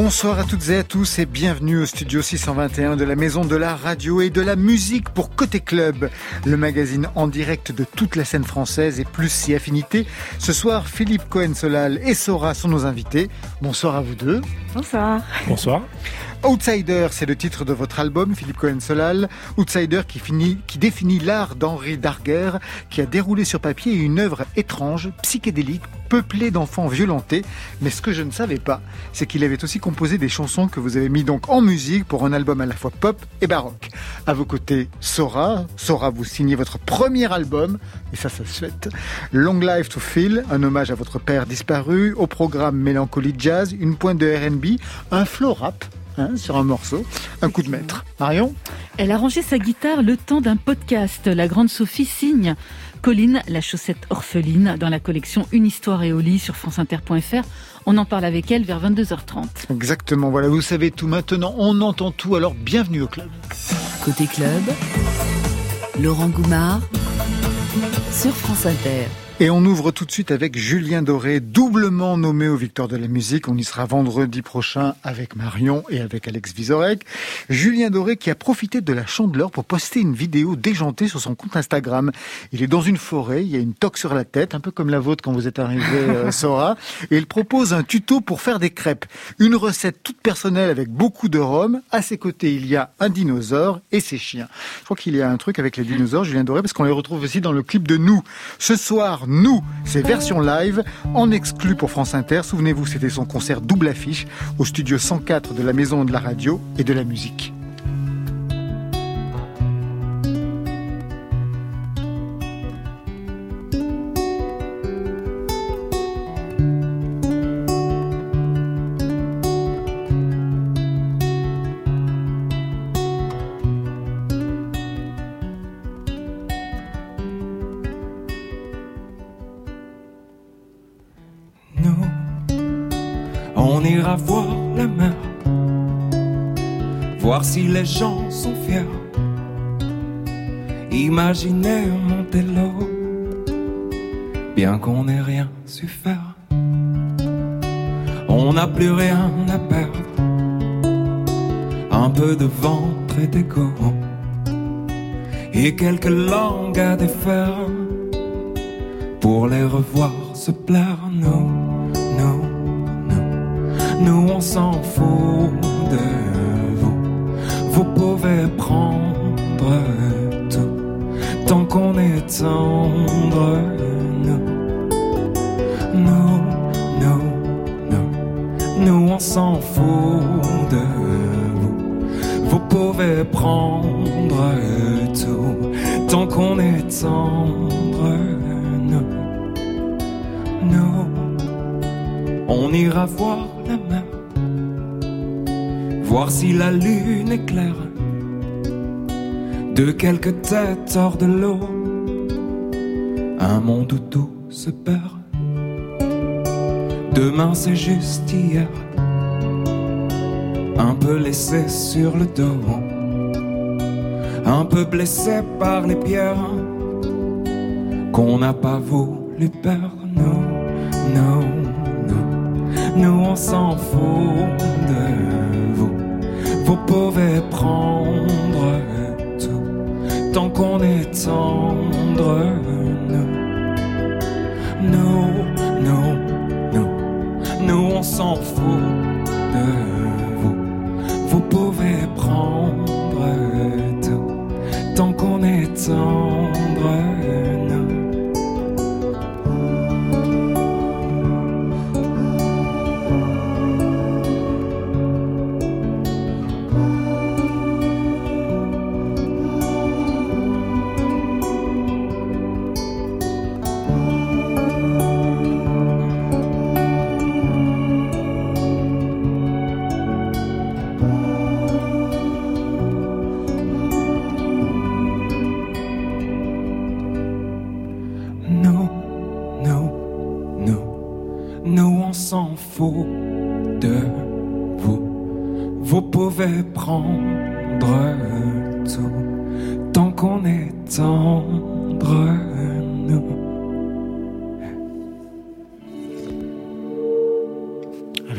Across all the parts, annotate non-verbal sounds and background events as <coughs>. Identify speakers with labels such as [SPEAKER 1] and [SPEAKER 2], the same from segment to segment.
[SPEAKER 1] Bonsoir
[SPEAKER 2] à toutes et à tous et bienvenue au studio 621 de la Maison de la Radio et de la Musique pour Côté Club, le magazine en direct de toute la scène française et plus si affinité. Ce soir, Philippe Cohen-Solal et Sora sont nos invités. Bonsoir à vous deux.
[SPEAKER 3] Bonsoir.
[SPEAKER 4] Bonsoir.
[SPEAKER 2] Outsider, c'est le titre de votre album, Philippe Cohen-Solal. Outsider qui, finit, qui définit l'art d'Henri Darger, qui a déroulé sur papier une œuvre étrange, psychédélique, peuplée d'enfants violentés. Mais ce que je ne savais pas, c'est qu'il avait aussi composé des chansons que vous avez mis donc en musique pour un album à la fois pop et baroque. À vos côtés, Sora. Sora, vous signez votre premier album, et ça, ça se fait. Long Life to Phil, un hommage à votre père disparu, au programme Mélancolie Jazz, une pointe de R&B, un flow rap, hein, sur un morceau, un coup de maître. Marion
[SPEAKER 3] Elle a rangé sa guitare le temps d'un podcast. La grande Sophie signe Colline, la chaussette orpheline, dans la collection Une histoire et au lit sur franceinter.fr. On en parle avec elle vers 22h30.
[SPEAKER 2] Exactement, voilà, vous savez tout maintenant, on entend tout, alors bienvenue au club.
[SPEAKER 1] Côté club, Laurent Goumard sur France Inter.
[SPEAKER 2] Et on ouvre tout de suite avec Julien Doré, doublement nommé aux Victoires de la musique. On y sera vendredi prochain avec Marion et avec Alex Vizorek. Julien Doré qui a profité de la chandeleur pour poster une vidéo déjantée sur son compte Instagram. Il est dans une forêt, il y a une toque sur la tête, un peu comme la vôtre quand vous êtes arrivé, <laughs> euh, Sora. Et il propose un tuto pour faire des crêpes. Une recette toute personnelle avec beaucoup de rhum. À ses côtés, il y a un dinosaure et ses chiens. Je crois qu'il y a un truc avec les dinosaures, Julien Doré, parce qu'on les retrouve aussi dans le clip de Nous. Ce soir, Nous, c'est version live, en exclu pour France Inter. Souvenez-vous, c'était son concert double affiche au studio 104 de la Maison de la Radio et de la Musique.
[SPEAKER 5] Les gens sont fiers. Imaginez monter l'eau, bien qu'on n'ait rien su faire. On n'a plus rien à perdre, un peu de ventre et d'égo, et quelques langues à défaire pour les revoir se plaire. Nous, nous, nous, nous on s'en fout qu'on est tendre. Nous, nous, nous, nous, on s'en fout de vous. Vous pouvez prendre tout tant qu'on est tendre. Nous, nous, on ira voir la mer, voir si la lune est claire. De quelques têtes hors de l'eau, un monde où tout se perd. Demain c'est juste hier, un peu laissé sur le dos, un peu blessé par les pierres qu'on n'a pas voulu perdre. Nous, nous, nous, nous on s'en fout de vous. Vous pouvez prendre tant qu'on est tendre. Nous, nous, nous, nous, nous on s'en fout de vous. Vous pouvez prendre tout tant qu'on est tendre. on s'en fout de vous. Vous pouvez prendre tout tant qu'on est tendre, nous.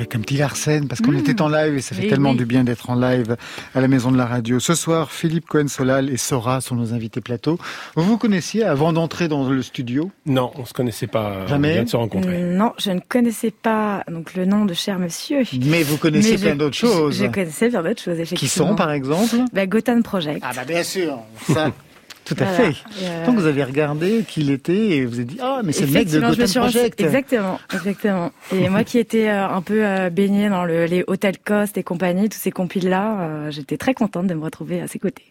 [SPEAKER 2] Avec un petit Larsen, parce qu'on mmh. était en live et ça fait tellement du bien d'être en live à la maison de la radio. Ce soir, Philippe Cohen-Solal et Sora sont nos invités plateau. Vous vous connaissiez avant d'entrer dans le studio?
[SPEAKER 4] Non, on se connaissait pas.
[SPEAKER 2] Jamais.
[SPEAKER 4] On vient de se rencontrer.
[SPEAKER 6] Non, je ne connaissais pas donc le nom de cher monsieur.
[SPEAKER 2] Mais vous connaissez plein d'autres choses.
[SPEAKER 6] Je, connaissais plein d'autres choses, effectivement.
[SPEAKER 2] Qui sont, par exemple?
[SPEAKER 6] Bah, Gotham Project.
[SPEAKER 2] Ah bah bien sûr, ça. <laughs> Tout à fait. Euh, Donc vous avez regardé qui il était et vous avez dit ah mais c'est le mec de Gotham Project.
[SPEAKER 6] Exactement, exactement. Et moi qui étais euh, un peu euh, baignée dans le, les Hotel Cost et compagnie, tous ces compiles là, j'étais très contente de me retrouver à ses côtés.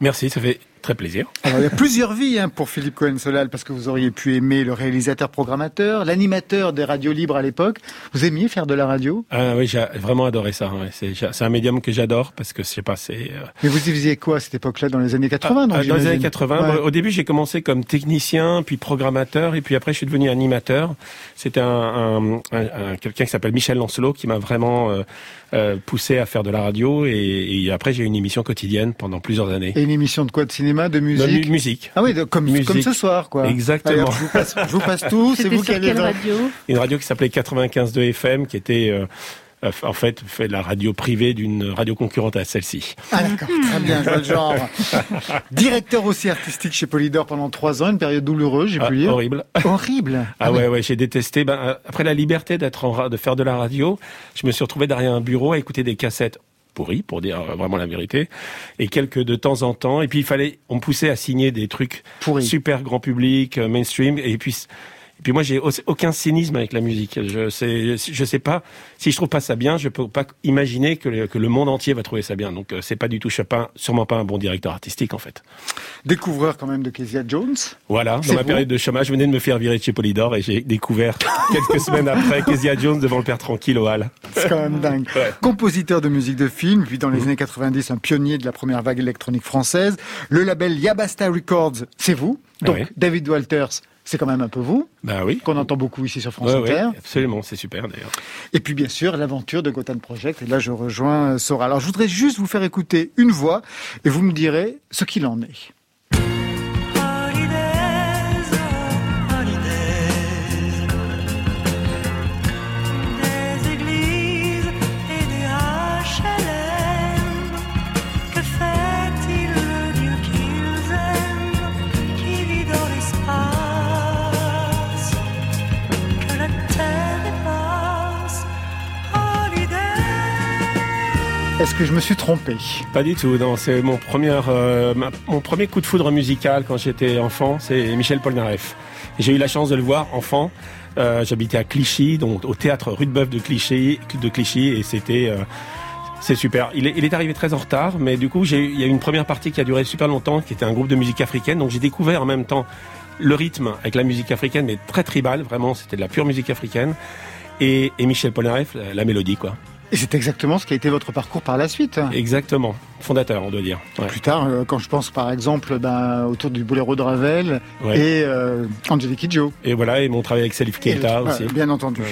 [SPEAKER 4] Merci, ça fait très plaisir.
[SPEAKER 2] Alors, il y a plusieurs vies hein, pour Philippe Cohen-Solal, parce que vous auriez pu aimer le réalisateur-programmateur, l'animateur des radios libres à l'époque. Vous aimiez faire de la radio?
[SPEAKER 4] Ah, Oui, j'ai vraiment adoré ça. C'est un médium que j'adore, parce que je sais pas, c'est... Euh,
[SPEAKER 2] Mais vous faisiez quoi à cette époque-là, dans les années 80
[SPEAKER 4] ah, Dans les années 80. au début, j'ai commencé comme technicien, puis programmateur, et puis après, je suis devenu animateur. C'était un, un, quelqu'un qui s'appelle Michel Lancelot, qui m'a vraiment euh, euh, poussé à faire de la radio, et, et après, j'ai eu une émission quotidienne pendant plusieurs années.
[SPEAKER 2] Et une émission de quoi De cinéma, de musique
[SPEAKER 4] De musique.
[SPEAKER 2] Ah oui, comme, comme ce soir, quoi.
[SPEAKER 4] Exactement.
[SPEAKER 2] je, vous passe, je, vous passe, tout, c'est vous qui allez...
[SPEAKER 3] Quelle radio
[SPEAKER 4] Une radio qui s'appelait 95.2 FM, qui était... Euh, en fait, fait la radio privée d'une radio concurrente à celle-ci.
[SPEAKER 2] Ah d'accord, très bien, je vois le genre. <laughs> Directeur aussi artistique chez Polydor pendant trois ans, une période douloureuse, j'ai
[SPEAKER 4] ah,
[SPEAKER 2] pu lire.
[SPEAKER 4] Horrible.
[SPEAKER 2] Horrible.
[SPEAKER 4] Ah, ah ouais, ouais, j'ai détesté. Ben, euh, après la liberté d'être en, de faire de la radio, je me suis retrouvé derrière un bureau à écouter des cassettes pourri, pour dire vraiment la vérité, et quelques de temps en temps. Et puis il fallait, on poussait à signer des trucs super grand public, euh, mainstream, et puis et puis moi, j'ai aucun cynisme avec la musique. Je sais, je sais pas si je trouve pas ça bien, je peux pas imaginer que le, que le monde entier va trouver ça bien. Donc euh, c'est pas du tout Chopin, sûrement pas un bon directeur artistique en fait.
[SPEAKER 2] Découvreur quand même de Kezia Jones.
[SPEAKER 4] Voilà, dans ma période de chômage, je venais de me faire virer de chez Polydor et j'ai découvert <laughs> quelques semaines après Kezia Jones devant le père tranquille au Hall.
[SPEAKER 2] C'est quand même dingue. Compositeur de musique de film, puis dans les mmh. années 90 un pionnier de la première vague électronique française. Le label Yabasta Records, c'est vous. Donc David Walters, c'est quand même un peu vous.
[SPEAKER 4] Bah oui.
[SPEAKER 2] Qu'on entend beaucoup ici sur France Inter.
[SPEAKER 4] Oui, absolument, c'est super d'ailleurs.
[SPEAKER 2] Et puis bien sûr, l'aventure de Gotham Project. Et là, je rejoins Sora. Alors, je voudrais juste vous faire écouter une voix et vous me direz ce qu'il en est. Est-ce que je me suis trompé?
[SPEAKER 4] Pas du tout, non. C'est mon premier, euh, mon premier coup de foudre musical quand j'étais enfant, c'est Michel Polnareff. J'ai eu la chance de le voir enfant. Euh, J'habitais à Clichy, donc au théâtre Rudebeuf de Clichy, de Clichy, et c'était euh, c'est super. Il est, il est, arrivé très en retard, mais du coup, il y a eu une première partie qui a duré super longtemps, qui était un groupe de musique africaine. Donc j'ai découvert en même temps le rythme avec la musique africaine, mais très tribal, vraiment, c'était de la pure musique africaine. Et, et Michel Polnareff, la mélodie, quoi.
[SPEAKER 2] Et c'est exactement ce qui a été votre parcours par la suite.
[SPEAKER 4] Exactement, fondateur, on doit dire.
[SPEAKER 2] Plus tard, euh, quand je pense par exemple ben, autour du Boléro de Ravel et euh, Angelique Kidjo.
[SPEAKER 4] Et voilà, et mon travail avec Salif Keita aussi.
[SPEAKER 2] bien entendu.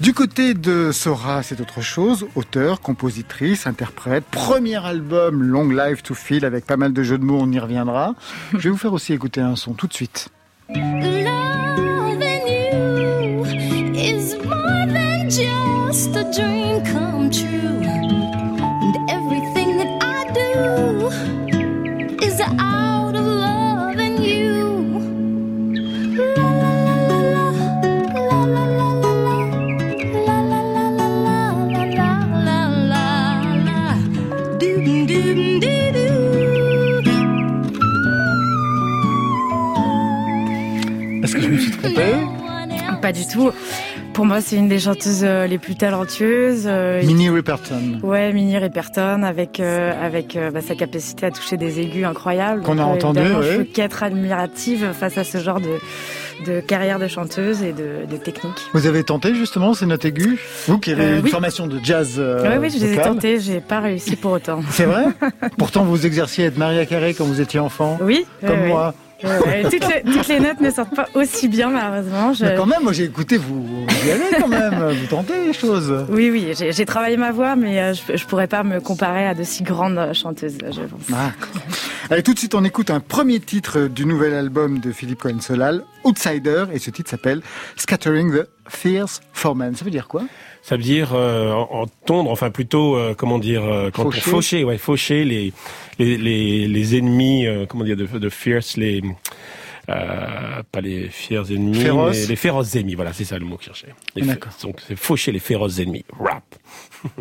[SPEAKER 2] Du côté de Sora, c'est autre chose. Auteur, compositrice, interprète, premier album Long Life to Feel avec pas mal de jeux de mots, on y reviendra. <laughs> je vais vous faire aussi écouter un son tout de suite.
[SPEAKER 7] just a dream come true. And everything that I do is out of love and you. La la la la la la la la la la la la la la la la la.
[SPEAKER 2] Est-ce que je me suis trompée?
[SPEAKER 6] Pas du tout. Pour moi, c'est une des chanteuses euh, les plus talentueuses.
[SPEAKER 2] Euh, Minnie Riperton.
[SPEAKER 6] Ouais, Minnie Riperton, avec euh, avec bah, sa capacité à toucher des aigus incroyables.
[SPEAKER 2] Qu'on a entendu.
[SPEAKER 6] Je peux qu'être admirative face à ce genre de de carrière de chanteuse et de, de technique.
[SPEAKER 2] Vous avez tenté justement ces notes aiguës? Vous qui avez une formation de jazz
[SPEAKER 6] Oui, oui, je les ai tentées, j'ai pas réussi pour autant.
[SPEAKER 2] C'est vrai? <laughs> Pourtant, vous exerciez à être Maria Carré quand vous étiez enfant
[SPEAKER 6] Oui.
[SPEAKER 2] Comme moi. <laughs>
[SPEAKER 6] toutes, les, notes ne sortent pas aussi bien, malheureusement.
[SPEAKER 2] Mais quand même, moi j'ai écouté, vous, vous y allez quand même, <laughs> vous tentez les choses.
[SPEAKER 6] Oui, oui, j'ai travaillé ma voix, mais euh, je ne pourrais pas me comparer à de si grandes chanteuses, je pense.
[SPEAKER 2] Ah, Allez, tout de suite, on écoute un premier titre du nouvel album de Philippe Cohen-Solal, Outsider, et ce titre s'appelle Scattering the Fierce Foreman. Ça veut dire quoi?
[SPEAKER 8] Ça veut dire euh, entendre, enfin plutôt, euh, comment dire, euh, quand faucher. faucher, ouais, faucher les les les, les ennemis, euh, comment dire, de, de fierce, les euh, pas les fiers ennemis, mais les féroces ennemis. Voilà, c'est ça le mot que je cherchais. Donc c'est faucher les féroces ennemis. Rap. <laughs>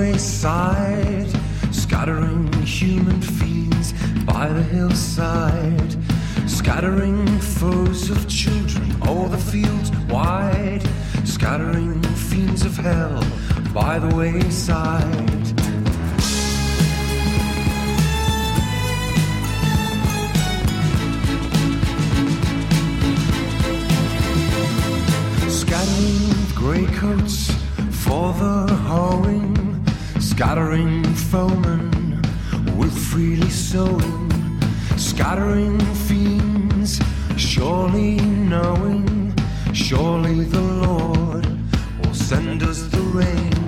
[SPEAKER 8] wayside, scattering human fiends by the hillside, scattering foes of children o'er the fields wide, scattering fiends of hell by the wayside. Scattering grey coats for the hoeing Scattering foemen with freely sowing, scattering fiends, surely knowing, surely the Lord will send us the rain.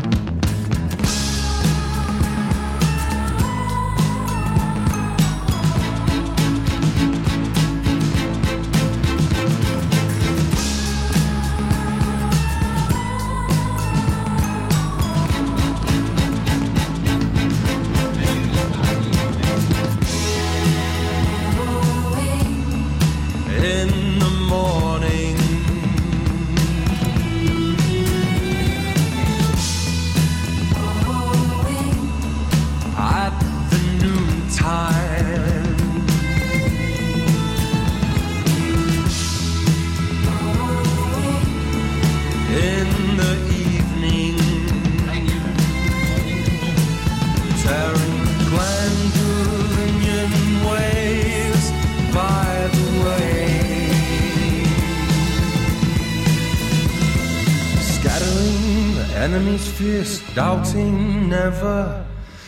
[SPEAKER 8] Never,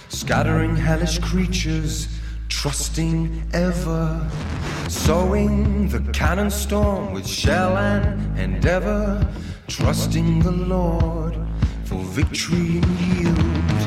[SPEAKER 8] scattering hellish creatures, trusting ever, sowing the cannon storm with shell and endeavor, trusting the Lord for victory and yield.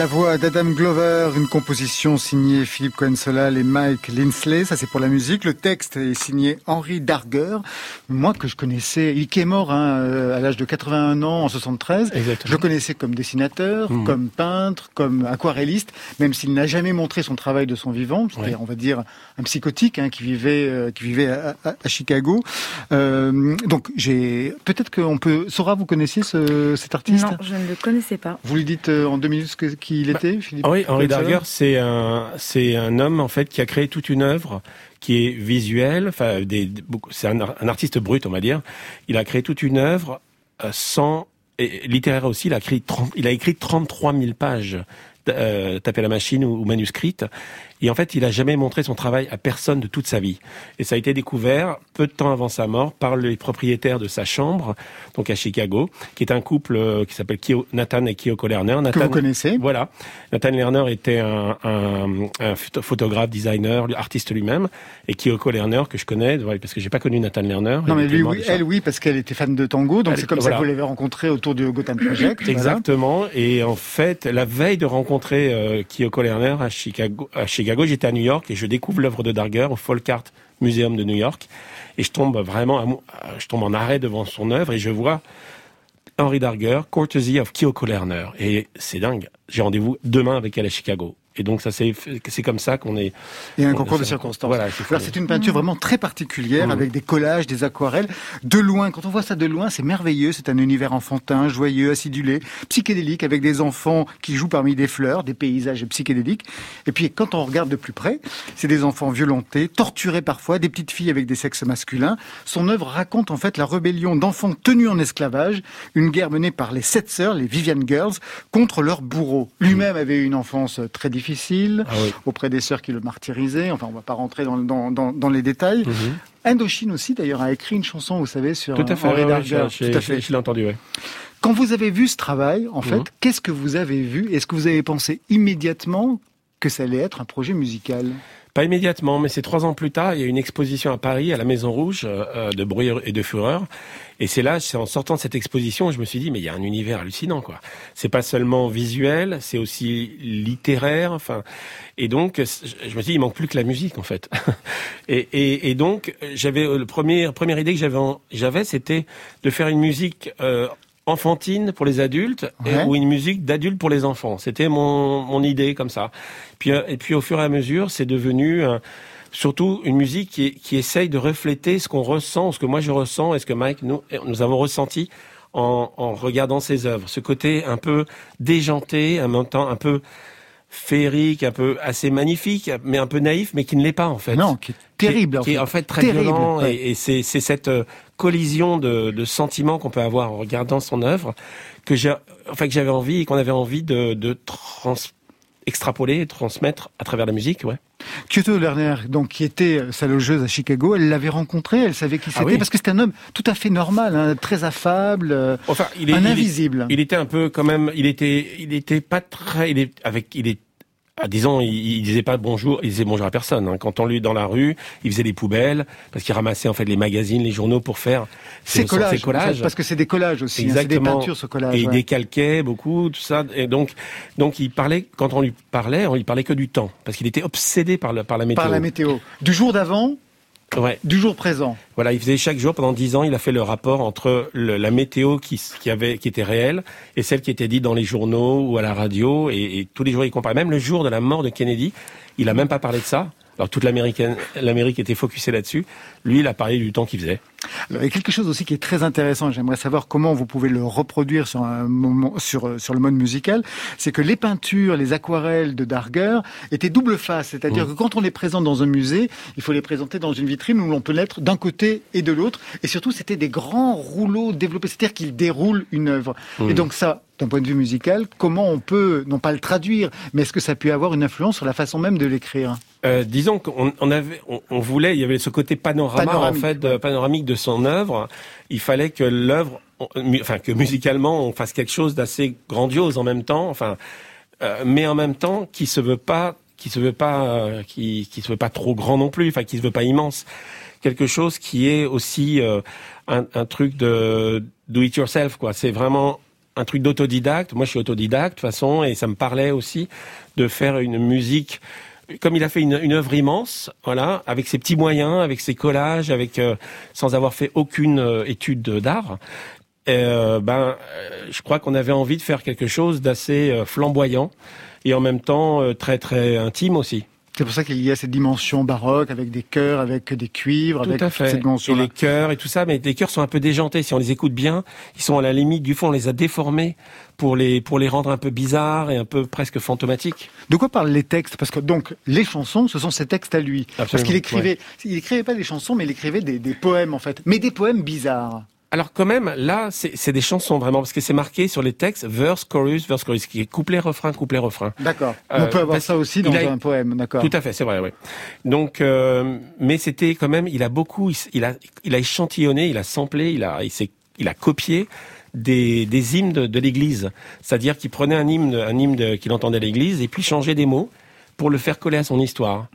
[SPEAKER 2] La voix d'Adam Glover, une composition signée Philippe Cohen-Solal et Mike Linsley, ça c'est pour la musique. Le texte est signé Henri Darger, moi que je connaissais, il qui est mort hein, euh, à l'âge de 81 ans en 73.
[SPEAKER 4] Exactement.
[SPEAKER 2] Je le connaissais comme dessinateur,
[SPEAKER 4] Mhm.
[SPEAKER 2] comme peintre, comme aquarelliste, même s'il n'a jamais montré son travail de son vivant. C'était,
[SPEAKER 4] Ouais.
[SPEAKER 2] on va dire, un psychotique hein, qui vivait, euh, qui vivait à, à- à Chicago. Euh, donc j'ai, peut-être qu'on peut, Sora, vous connaissiez ce, cet artiste?
[SPEAKER 6] Non, je ne le connaissais pas.
[SPEAKER 2] Vous lui dites euh, en deux minutes ce que- qui il
[SPEAKER 4] Bah,
[SPEAKER 2] était, Philippe
[SPEAKER 4] Oui, Henri Darger, c'est un, c'est un homme en fait qui a créé toute une œuvre qui est visuelle. Enfin, des, c'est un, ar- un artiste brut, on va dire. Il a créé toute une œuvre euh, sans et littéraire aussi. Il a écrit 30, il a écrit 33 000 pages. Euh, tapées à la machine ou, ou manuscrites et en fait il a jamais montré son travail à personne de toute sa vie et ça a été découvert peu de temps avant sa mort par les propriétaires de sa chambre donc à Chicago qui est un couple euh, qui s'appelle Nathan et Kyoko Lerner
[SPEAKER 2] que
[SPEAKER 4] Nathan,
[SPEAKER 2] vous connaissez.
[SPEAKER 4] voilà. Nathan Lerner était un, un, un photo- photographe, designer, artiste lui-même, et Kyoko Lerner que je connais, parce que j'ai pas connu Nathan Lerner.
[SPEAKER 2] Non mais lui, oui, elle oui, parce qu'elle était fan de tango, donc c'est comme ça que vous l'avez rencontrée autour du Gotham Project. voilà.
[SPEAKER 4] Exactement. Et en fait, la veille de rencontrer euh, Kyoko Lerner à Chicago, à Chicago, j'étais à New York et je découvre l'œuvre de Darger au Folk Art Museum de New York. Et je tombe vraiment, euh, je tombe en arrêt devant son œuvre et je vois Henri Darger, Courtesy of Kyoko Lerner. Et c'est dingue. J'ai rendez-vous demain avec elle à Chicago. Et donc ça c'est comme ça qu'on est.
[SPEAKER 2] Et un
[SPEAKER 4] on-
[SPEAKER 2] concours de circonstances.
[SPEAKER 4] Voilà, c'est
[SPEAKER 2] Alors c'est une peinture vraiment très particulière
[SPEAKER 4] Mhm.
[SPEAKER 2] avec des collages, des aquarelles. De loin, quand on voit ça de loin, c'est merveilleux. C'est un univers enfantin, joyeux, acidulé, psychédélique, avec des enfants qui jouent parmi des fleurs, des paysages psychédéliques. Et puis quand on regarde de plus près, c'est des enfants violentés, torturés parfois, des petites filles avec des sexes masculins. Son œuvre raconte en fait la rébellion d'enfants tenus en esclavage, une guerre menée par les sept sœurs, les Vivian Girls, contre leurs bourreaux. Lui-même avait eu une enfance très difficile
[SPEAKER 4] Ah oui.
[SPEAKER 2] auprès des sœurs qui le martyrisaient. Enfin, on va pas rentrer dans, dans, dans, dans les détails.
[SPEAKER 4] Mhm.
[SPEAKER 2] Indochine aussi, d'ailleurs, a écrit une chanson, vous savez, sur
[SPEAKER 4] Tout à fait.
[SPEAKER 2] Henri Tout à fait.
[SPEAKER 4] Je l'ai entendu. Ouais.
[SPEAKER 2] Quand vous avez vu ce travail, en fait,
[SPEAKER 4] Mhm.
[SPEAKER 2] qu'est-ce que vous avez vu? Est-ce que vous avez pensé immédiatement que ça allait être un projet musical?
[SPEAKER 4] Pas immédiatement, mais c'est trois ans plus tard, il y a une exposition à Paris, à la Maison Rouge, euh, de bruit et de fureur. Et c'est là, c'est en sortant de cette exposition, je me suis dit, mais il y a un univers hallucinant, quoi. C'est pas seulement visuel, c'est aussi littéraire, enfin. Et donc, je me suis dit, il manque plus que la musique, en fait. <laughs> et, et, et donc, j'avais le premier première idée que j'avais, j'avais, c'était de faire une musique. Euh, enfantine pour les adultes et- ou une musique d'adulte pour les enfants. C'était mon, mon idée comme ça. Puis, euh, et puis au fur et à mesure, c'est devenu euh, surtout une musique qui, qui essaye de refléter ce qu'on ressent, ce que moi je ressens et ce que Mike, nous, nous avons ressenti en, en regardant ses œuvres. Ce côté un peu déjanté, en même temps un peu féerique, un peu assez magnifique, mais un peu naïf, mais qui ne l'est pas en fait.
[SPEAKER 2] Non, qui est terrible.
[SPEAKER 4] Qui, qui est
[SPEAKER 2] en
[SPEAKER 4] en
[SPEAKER 2] fait.
[SPEAKER 4] très
[SPEAKER 2] Terrible,
[SPEAKER 4] violent
[SPEAKER 2] ouais.
[SPEAKER 4] et, et c'est c'est cette euh, collision de, de sentiments qu'on peut avoir en regardant son œuvre que j'ai enfin que j'avais envie et qu'on avait envie de, de trans extrapoler et transmettre à travers la musique ouais
[SPEAKER 2] Kyoto Lerner, donc qui était euh, sa logeuse à Chicago, elle l'avait rencontré, elle savait qui
[SPEAKER 4] Ah
[SPEAKER 2] c'était,
[SPEAKER 4] oui.
[SPEAKER 2] parce que c'était un homme tout à fait normal, hein, très affable, euh,
[SPEAKER 4] enfin il est
[SPEAKER 2] un
[SPEAKER 4] il est-
[SPEAKER 2] invisible.
[SPEAKER 4] il était un peu quand même il était il était pas très il est avec il est ah, disons, il, il disait pas bonjour, il disait bonjour à personne. hein. Quand on lui dans la rue, il faisait des poubelles parce qu'il ramassait en fait les magazines, les journaux pour faire ses-
[SPEAKER 2] collages,
[SPEAKER 4] ses collages.
[SPEAKER 2] parce que c'est des collages aussi, hein, c'est des peintures ce collage.
[SPEAKER 4] Et il décalquait beaucoup, tout ça. Et donc, donc il parlait, quand on lui parlait, on lui parlait que du temps. Parce qu'il était obsédé par, le, par la météo.
[SPEAKER 2] Par la météo. Du jour d'avant,
[SPEAKER 4] Ouais.
[SPEAKER 2] du jour présent.
[SPEAKER 4] Voilà, il faisait chaque jour, pendant dix ans, il a fait le rapport entre le- la météo qui, qui, avait, qui était réelle et celle qui était dite dans les journaux ou à la radio. Et, et tous les jours, il comparait. Même le jour de la mort de Kennedy, il a même pas parlé de ça. Alors toute l'Amérique était focusée là-dessus. Lui, il a parlé du temps qu'il faisait.
[SPEAKER 2] Alors, il y a quelque chose aussi qui est très intéressant, j'aimerais savoir comment vous pouvez le reproduire sur un moment, sur, sur le mode musical, c'est que les peintures, les aquarelles de Darger étaient double face, c'est-à-dire que quand on les présente dans un musée, il faut les présenter dans une vitrine où l'on peut l'être d'un côté et de l'autre, et surtout c'était des grands rouleaux développés, c'est-à-dire qu'ils déroulent une œuvre. Et donc ça, d'un point de vue musical, comment on peut, non pas le traduire, mais est-ce que ça peut avoir une influence sur la façon même de l'écrire?
[SPEAKER 4] Euh, disons qu'on on avait, on, on voulait, il y avait ce côté panorama
[SPEAKER 2] Panoramique,
[SPEAKER 4] en fait, de- panoramique de son œuvre. Il fallait que l'œuvre, enfin que musicalement on fasse quelque chose d'assez grandiose en même temps, enfin, euh, mais en même temps qui se veut pas, qui se veut pas, euh, qui, qui se veut pas trop grand non plus, enfin qui se veut pas immense. Quelque chose qui est aussi euh, un, un truc de do it yourself quoi. C'est vraiment un truc d'autodidacte. Moi, je suis autodidacte de toute façon, et ça me parlait aussi de faire une musique comme il a fait une, une, œuvre immense, voilà, avec ses petits moyens, avec ses collages, avec euh, sans avoir fait aucune euh, étude d'art. Euh, ben, je crois qu'on avait envie de faire quelque chose d'assez flamboyant et en même temps très très intime aussi.
[SPEAKER 2] C'est pour ça qu'il y a cette dimension baroque avec des chœurs, avec des cuivres,
[SPEAKER 4] tout
[SPEAKER 2] avec
[SPEAKER 4] à fait.
[SPEAKER 2] cette dimension.
[SPEAKER 4] Et les chœurs et tout ça, mais les chœurs sont un peu déjantés. Si on les écoute bien, ils sont à la limite du fond. On les a déformés pour les pour les rendre un peu bizarres et un peu presque fantomatiques.
[SPEAKER 2] De quoi parlent les textes? Parce que donc les chansons, ce sont ses textes à lui.
[SPEAKER 4] Absolument,
[SPEAKER 2] Parce qu'il écrivait,
[SPEAKER 4] ouais.
[SPEAKER 2] il écrivait pas des chansons, mais il écrivait des, des poèmes en fait, mais des poèmes bizarres.
[SPEAKER 4] Alors quand même, là, c'est des chansons vraiment, parce que c'est marqué sur les textes, verse, chorus, verse, chorus, qui est couplet, refrain, couplet, refrain.
[SPEAKER 2] D'accord.
[SPEAKER 4] Euh,
[SPEAKER 2] On peut avoir ça aussi dans
[SPEAKER 4] a-
[SPEAKER 2] un poème, d'accord.
[SPEAKER 4] Tout à fait, c'est vrai, oui. Donc, euh, mais c'était quand même, il a beaucoup, il, a, il a échantillonné, il a samplé, il a, il s'est, il a copié des, des hymnes de, de l'Église. C'est-à-dire qu'il prenait un hymne, un hymne qu'il entendait à l'Église et puis changeait des mots pour le faire coller à son histoire.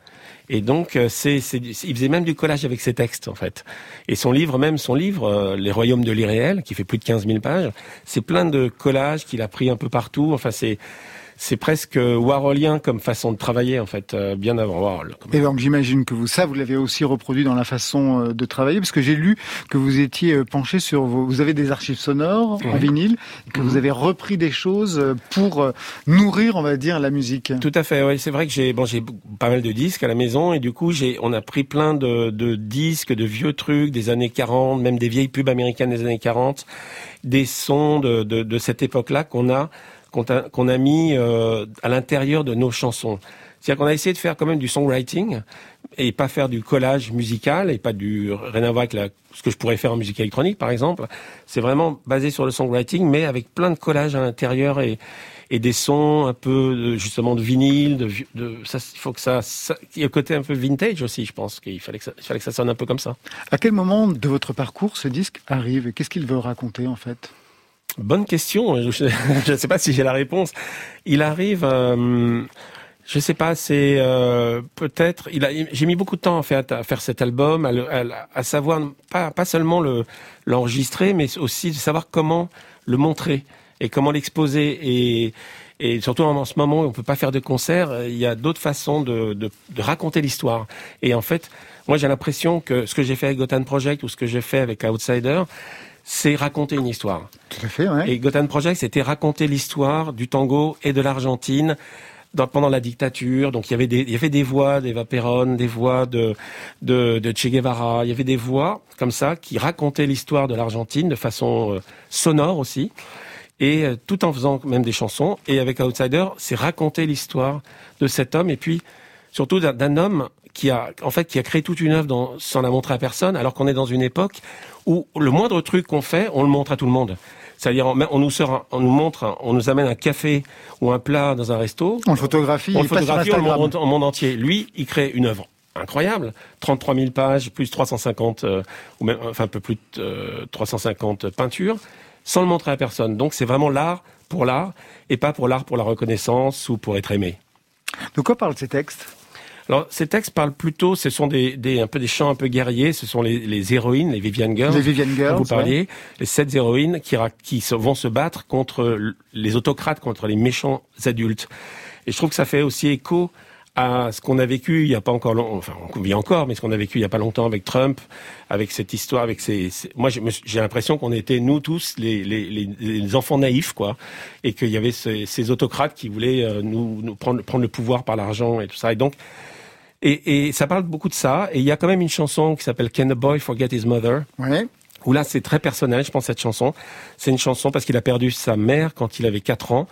[SPEAKER 4] Et donc, euh, c'est, il faisait même du collage avec ses textes, en fait. Et son livre, même son livre, euh, Les Royaumes de l'Irréel, qui fait plus de 15 000 pages, c'est plein de collages qu'il a pris un peu partout. Enfin, c'est, c'est presque warholien comme façon de travailler, en fait, euh, bien avant Warhol.
[SPEAKER 2] Et donc j'imagine que vous, ça, vous l'avez aussi reproduit dans la façon euh, de travailler, parce que j'ai lu que vous étiez euh, penché sur vos, vous avez des archives sonores en vinyle, et que vous avez repris des choses euh, pour nourrir, on va dire, la musique.
[SPEAKER 4] Tout à fait, oui. C'est vrai que j'ai bon, j'ai pas mal de disques à la maison et du coup, j'ai on a pris plein de, de disques, de vieux trucs des années 40, même des vieilles pubs américaines des années 40, des sons de, de, de cette époque-là qu'on a qu'on a, mis euh, à l'intérieur de nos chansons. C'est-à-dire qu'on a essayé de faire quand même du songwriting et pas faire du collage musical et pas du rien à voir avec ce que je pourrais faire en musique électronique, par exemple. C'est vraiment basé sur le songwriting, mais avec plein de collages à l'intérieur et des sons un peu justement de vinyle, de, il faut que ça, y a le côté un peu vintage aussi, je pense qu'il fallait que ça sonne un peu comme ça.
[SPEAKER 2] À quel moment de votre parcours ce disque arrive et qu'est-ce qu'il veut raconter en fait?
[SPEAKER 4] Bonne question. <laughs> Je ne sais pas si j'ai la réponse. Il arrive. Euh, je sais pas. C'est euh, peut-être. Il a. J'ai mis beaucoup de temps à faire, cet album, à, à, à savoir pas pas seulement le l'enregistrer, mais aussi de savoir comment le montrer et comment l'exposer et et surtout en ce moment on peut pas faire de concert, il y a d'autres façons de, de, de raconter l'histoire. Et en fait, moi j'ai l'impression que ce que j'ai fait avec Gotham Project ou ce que j'ai fait avec Outsider, c'est raconter une histoire.
[SPEAKER 2] Tout à fait, ouais.
[SPEAKER 4] Et Gotham Project, c'était raconter l'histoire du tango et de l'Argentine dans- pendant la dictature. Donc il y avait des, il y avait des voix d'Eva Perón, des voix de, de, de Che Guevara. Il y avait des voix comme ça qui racontaient l'histoire de l'Argentine de façon euh, sonore aussi. Et euh, tout en faisant même des chansons. Et avec Outsider, c'est raconter l'histoire de cet homme et puis surtout d'un- d'un homme qui a en fait qui a créé toute une œuvre dans, sans la montrer à personne, alors qu'on est dans une époque où le moindre truc qu'on fait, on le montre à tout le monde. C'est-à-dire, on, nous sort, un- on nous montre, un- on nous amène un café ou un plat dans un resto,
[SPEAKER 2] On le photographie,
[SPEAKER 4] on le photographie, au monde entier. Lui, il crée une œuvre incroyable, 33 000 pages, plus 350, euh, ou même, enfin un peu plus de euh, 350 peintures, sans le montrer à personne. Donc c'est vraiment l'art pour l'art, et pas pour l'art pour la reconnaissance ou pour être aimé.
[SPEAKER 2] De quoi parlent ces textes?
[SPEAKER 4] Alors, ces textes parlent plutôt, ce sont des, des un peu des chants un peu guerriers, ce sont les, les héroïnes, les Vivian Girls,
[SPEAKER 2] Les Vivian
[SPEAKER 4] dont
[SPEAKER 2] Girls.
[SPEAKER 4] vous
[SPEAKER 2] ouais.
[SPEAKER 4] parliez, les sept héroïnes qui, qui vont se battre contre les autocrates, contre les méchants adultes. Et je trouve que ça fait aussi écho à ce qu'on a vécu il y a pas encore longtemps, enfin on vit encore, mais ce qu'on a vécu il y a pas longtemps avec Trump, avec cette histoire, avec ces, ces- moi j'ai l'impression qu'on était nous tous les, les, les, les enfants naïfs quoi, et qu'il y avait ces, ces autocrates qui voulaient euh, nous, nous prendre, prendre le pouvoir par l'argent et tout ça. Et donc et, et ça parle beaucoup de ça. Et il y a quand même une chanson qui s'appelle Can a Boy Forget His Mother?
[SPEAKER 2] Ouais.
[SPEAKER 4] où là c'est très personnel, je pense, cette chanson. C'est une chanson parce qu'il a perdu sa mère quand il avait 4 ans,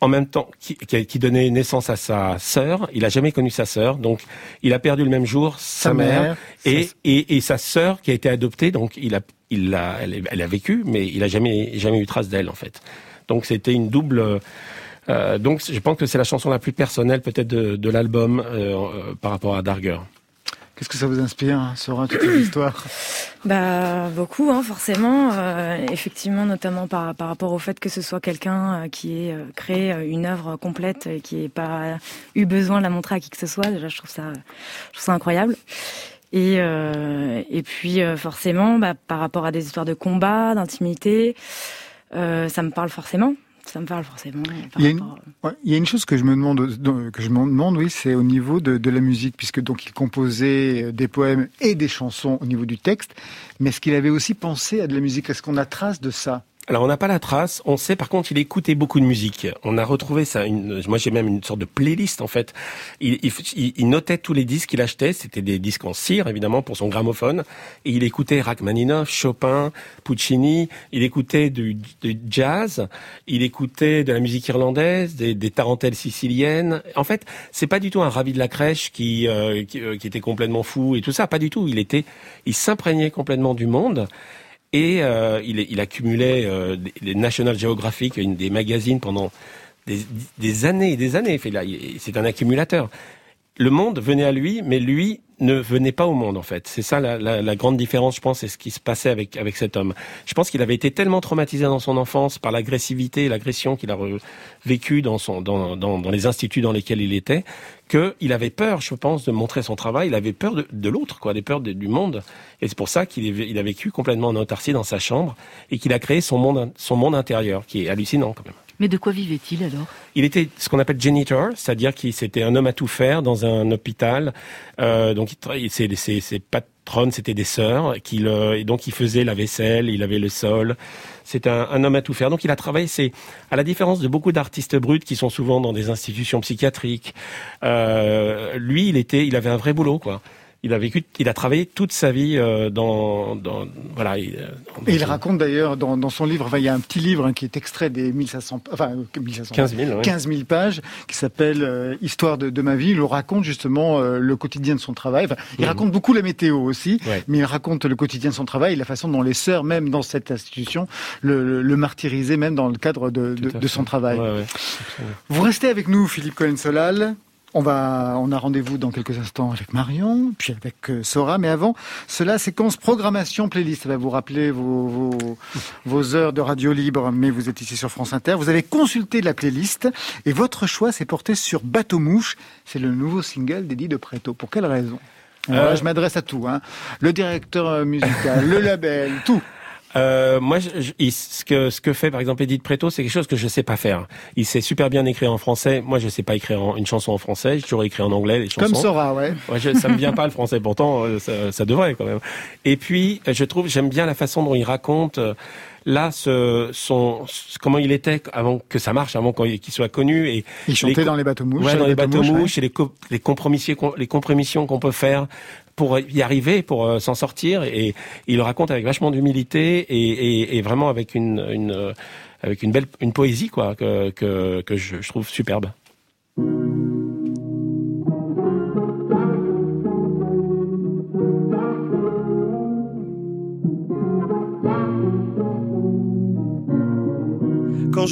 [SPEAKER 4] en même temps qui, qui, donnait naissance à sa sœur. Il a jamais connu sa sœur, donc il a perdu le même jour sa,
[SPEAKER 2] Sa
[SPEAKER 4] mère,
[SPEAKER 2] mère,
[SPEAKER 4] et,
[SPEAKER 2] sa-
[SPEAKER 4] et, et sa sœur qui a été adoptée, donc il a, il a, elle, elle a vécu, mais il a jamais, jamais eu trace d'elle en fait. Donc c'était une double. Euh, donc je pense que c'est la chanson la plus personnelle peut-être de, de l'album euh, euh, par rapport à Darger.
[SPEAKER 2] Qu'est-ce que ça vous inspire, hein, Sora, toute cette histoire <coughs>
[SPEAKER 6] Bah beaucoup, hein, forcément. Euh, effectivement, notamment par, par rapport au fait que ce soit quelqu'un euh, qui ait euh, créé euh, une œuvre complète et qui n'ait pas eu besoin de la montrer à qui que ce soit. Déjà, je trouve ça, je trouve ça incroyable. Et, euh, et puis euh, forcément, bah, par rapport à des histoires de combat, d'intimité, ça me parle forcément ça me parle forcément.
[SPEAKER 2] Il y, a une, chose que je me demande, que je me demande, oui, c'est au niveau de, de, la musique, puisque donc il composait des poèmes et des chansons au niveau du texte, mais est-ce qu'il avait aussi pensé à de la musique? Est-ce qu'on a trace de ça?
[SPEAKER 4] Alors on n'a pas la trace. On sait par contre il écoutait beaucoup de musique. On a retrouvé ça. Moi j'ai même une sorte de playlist en fait. Il, notait tous les disques qu'il achetait. C'était des disques en cire évidemment pour son gramophone. Et il écoutait Rachmaninoff, Chopin, Puccini. Il écoutait du, jazz. Il écoutait de la musique irlandaise, des, des tarentelles siciliennes. En fait c'est pas du tout un ravi de la crèche qui, euh, qui, euh, qui était complètement fou et tout ça. Pas du tout. Il était, il s'imprégnait complètement du monde. Et euh, il, il, accumulait euh, les National Geographic, une des magazines pendant des, des années et des années. C'est un accumulateur. Le monde venait à lui, mais lui ne venait pas au monde en fait. C'est ça la, la, la, grande différence, je pense, c'est ce qui se passait avec avec cet homme. Je pense qu'il avait été tellement traumatisé dans son enfance par l'agressivité et l'agression qu'il a vécu dans son dans, dans, dans, les instituts dans lesquels il était, qu'il avait peur, je pense, de montrer son travail. Il avait peur de, de l'autre, quoi, des peurs du monde. Et c'est pour ça qu'il il a vécu complètement en autarcie dans sa chambre et qu'il a créé son monde son monde intérieur, qui est hallucinant quand même.
[SPEAKER 3] Mais de quoi vivait-il alors?
[SPEAKER 4] Il était ce qu'on appelle janitor, c'est-à-dire qu'il c'était un homme à tout faire dans un hôpital. Euh, donc ses, ses, ses patronnes c'était des sœurs, et donc il faisait la vaisselle, il avait le sol. C'est un, un, homme à tout faire. Donc il a travaillé. C'est à la différence de beaucoup d'artistes bruts qui sont souvent dans des institutions psychiatriques. Euh, lui, il était, il avait un vrai boulot quoi il a vécu, il a travaillé toute sa vie euh, dans, dans, voilà.
[SPEAKER 2] Il, euh, et il raconte d'ailleurs dans, dans, son livre, il y a un petit livre hein, qui est extrait des 1500, enfin 1500, 15 000, 15 000 pages, qui s'appelle euh, Histoire de, de, ma vie. Il raconte justement le quotidien de son travail. Enfin, il mhm. raconte beaucoup la météo aussi, mais il raconte le quotidien de son travail, la façon dont les sœurs, même dans cette institution, le, le martyrisaient même dans le cadre de, de, de son travail. Vous restez avec nous, Philippe Cohen-Solal. On va, on a rendez-vous dans quelques instants avec Marion, puis avec euh, Sora. Mais avant, cela, séquence programmation playlist. Ça va vous rappeler vos, vos, heures de radio libre, mais vous êtes ici sur France Inter. Vous avez consulté la playlist et votre choix s'est porté sur Bateau Mouche. C'est le nouveau single d'Eddie de Preto. Pour quelle raison? Euh... Je m'adresse à tout. Hein. Le directeur euh, musical, le label, tout.
[SPEAKER 4] Euh, moi, je, ce que ce que fait par exemple Edith Preto, c'est quelque chose que je sais pas faire. Il sait super bien écrire en français. Moi, je sais pas écrire une chanson en français. J'ai toujours écrit en anglais les chansons.
[SPEAKER 2] Comme Sora, ouais.
[SPEAKER 4] ouais je, ça me vient pas le français. Pourtant, euh, ça, ça, devrait quand même. Et puis, je trouve, j'aime bien la façon dont il raconte. Euh, là, ce, son, comment il était avant que ça marche, avant qu'il soit connu. Et
[SPEAKER 2] il chantait dans les bateaux mouches.
[SPEAKER 4] Ouais, dans les bateaux mouches, et les, compromissions, les compromissions qu'on peut faire pour y arriver, pour euh, s'en sortir. Et, il le raconte avec vachement d'humilité et, et, et, vraiment avec une, une, euh, avec une belle une poésie quoi que, que, que je, je trouve superbe.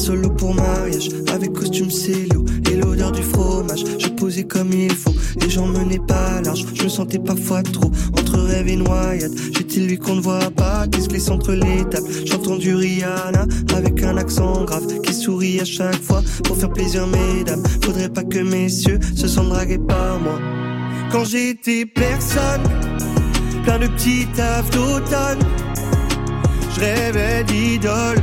[SPEAKER 9] solo pour mariage. Avec costume cello et l'odeur du fromage. Je posais comme il faut, les gens menaient pas large, je me sentais parfois trop entre rêve et noyade. J'étais lui qu'on ne voit pas, qui se glisse entre les tables. J'entends du Rihanna avec un accent grave qui sourit à chaque fois pour faire plaisir mesdames. Faudrait pas que messieurs se sentent dragués par moi. Quand j'étais personne, plein de petits tafs d'automne, je rêvais d'idole,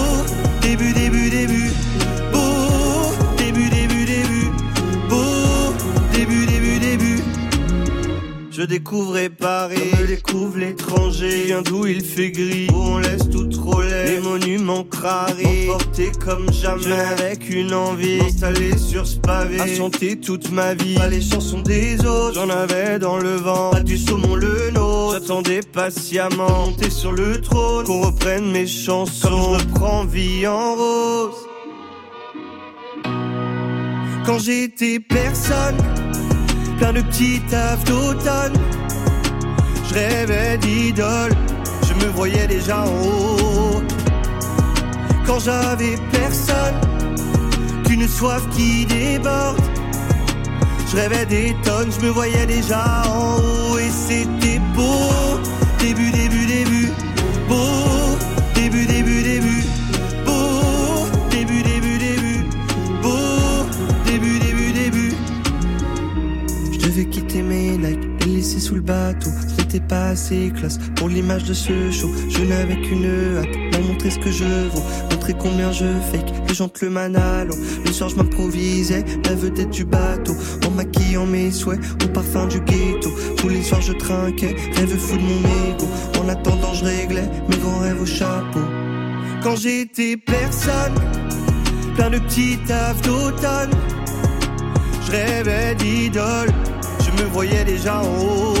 [SPEAKER 9] Je découvrais Paris, je découvre l'étranger. Viens d'où il fait gris, où on laisse tout trop laid. Les monuments crarés, portés comme jamais. Avec une envie, installée sur ce pavé. À chanter toute ma vie, pas les chansons des autres. J'en avais dans le vent, pas du saumon le nôtre. J'attendais patiemment, monter sur le trône. Qu'on reprenne mes chansons, comme je reprends vie en rose. Quand j'étais personne, plein de petits tafs d'automne. Je rêvais d'idole, je me voyais déjà en haut. Quand j'avais personne, qu'une soif qui déborde. Je rêvais des tonnes, je me voyais déjà en haut et c'était beau. Début, début, début, beau. Sous le bateau. Ce n'était pas assez classe pour l'image de ce show. Je n'avais qu'une hâte, leur montrer ce que je vaux, montrer combien je fake. Les gens le manalo. Le soir, je m'improvisais, la vedette du bateau. En maquillant mes souhaits, au parfum du ghetto. Tous les soirs, je trinquais, rêve fou de mon ego. En attendant, je réglais mes grands rêves au chapeau. Quand j'étais personne, plein de petits tafs d'automne. Je rêvais d'idole, je me voyais déjà en haut.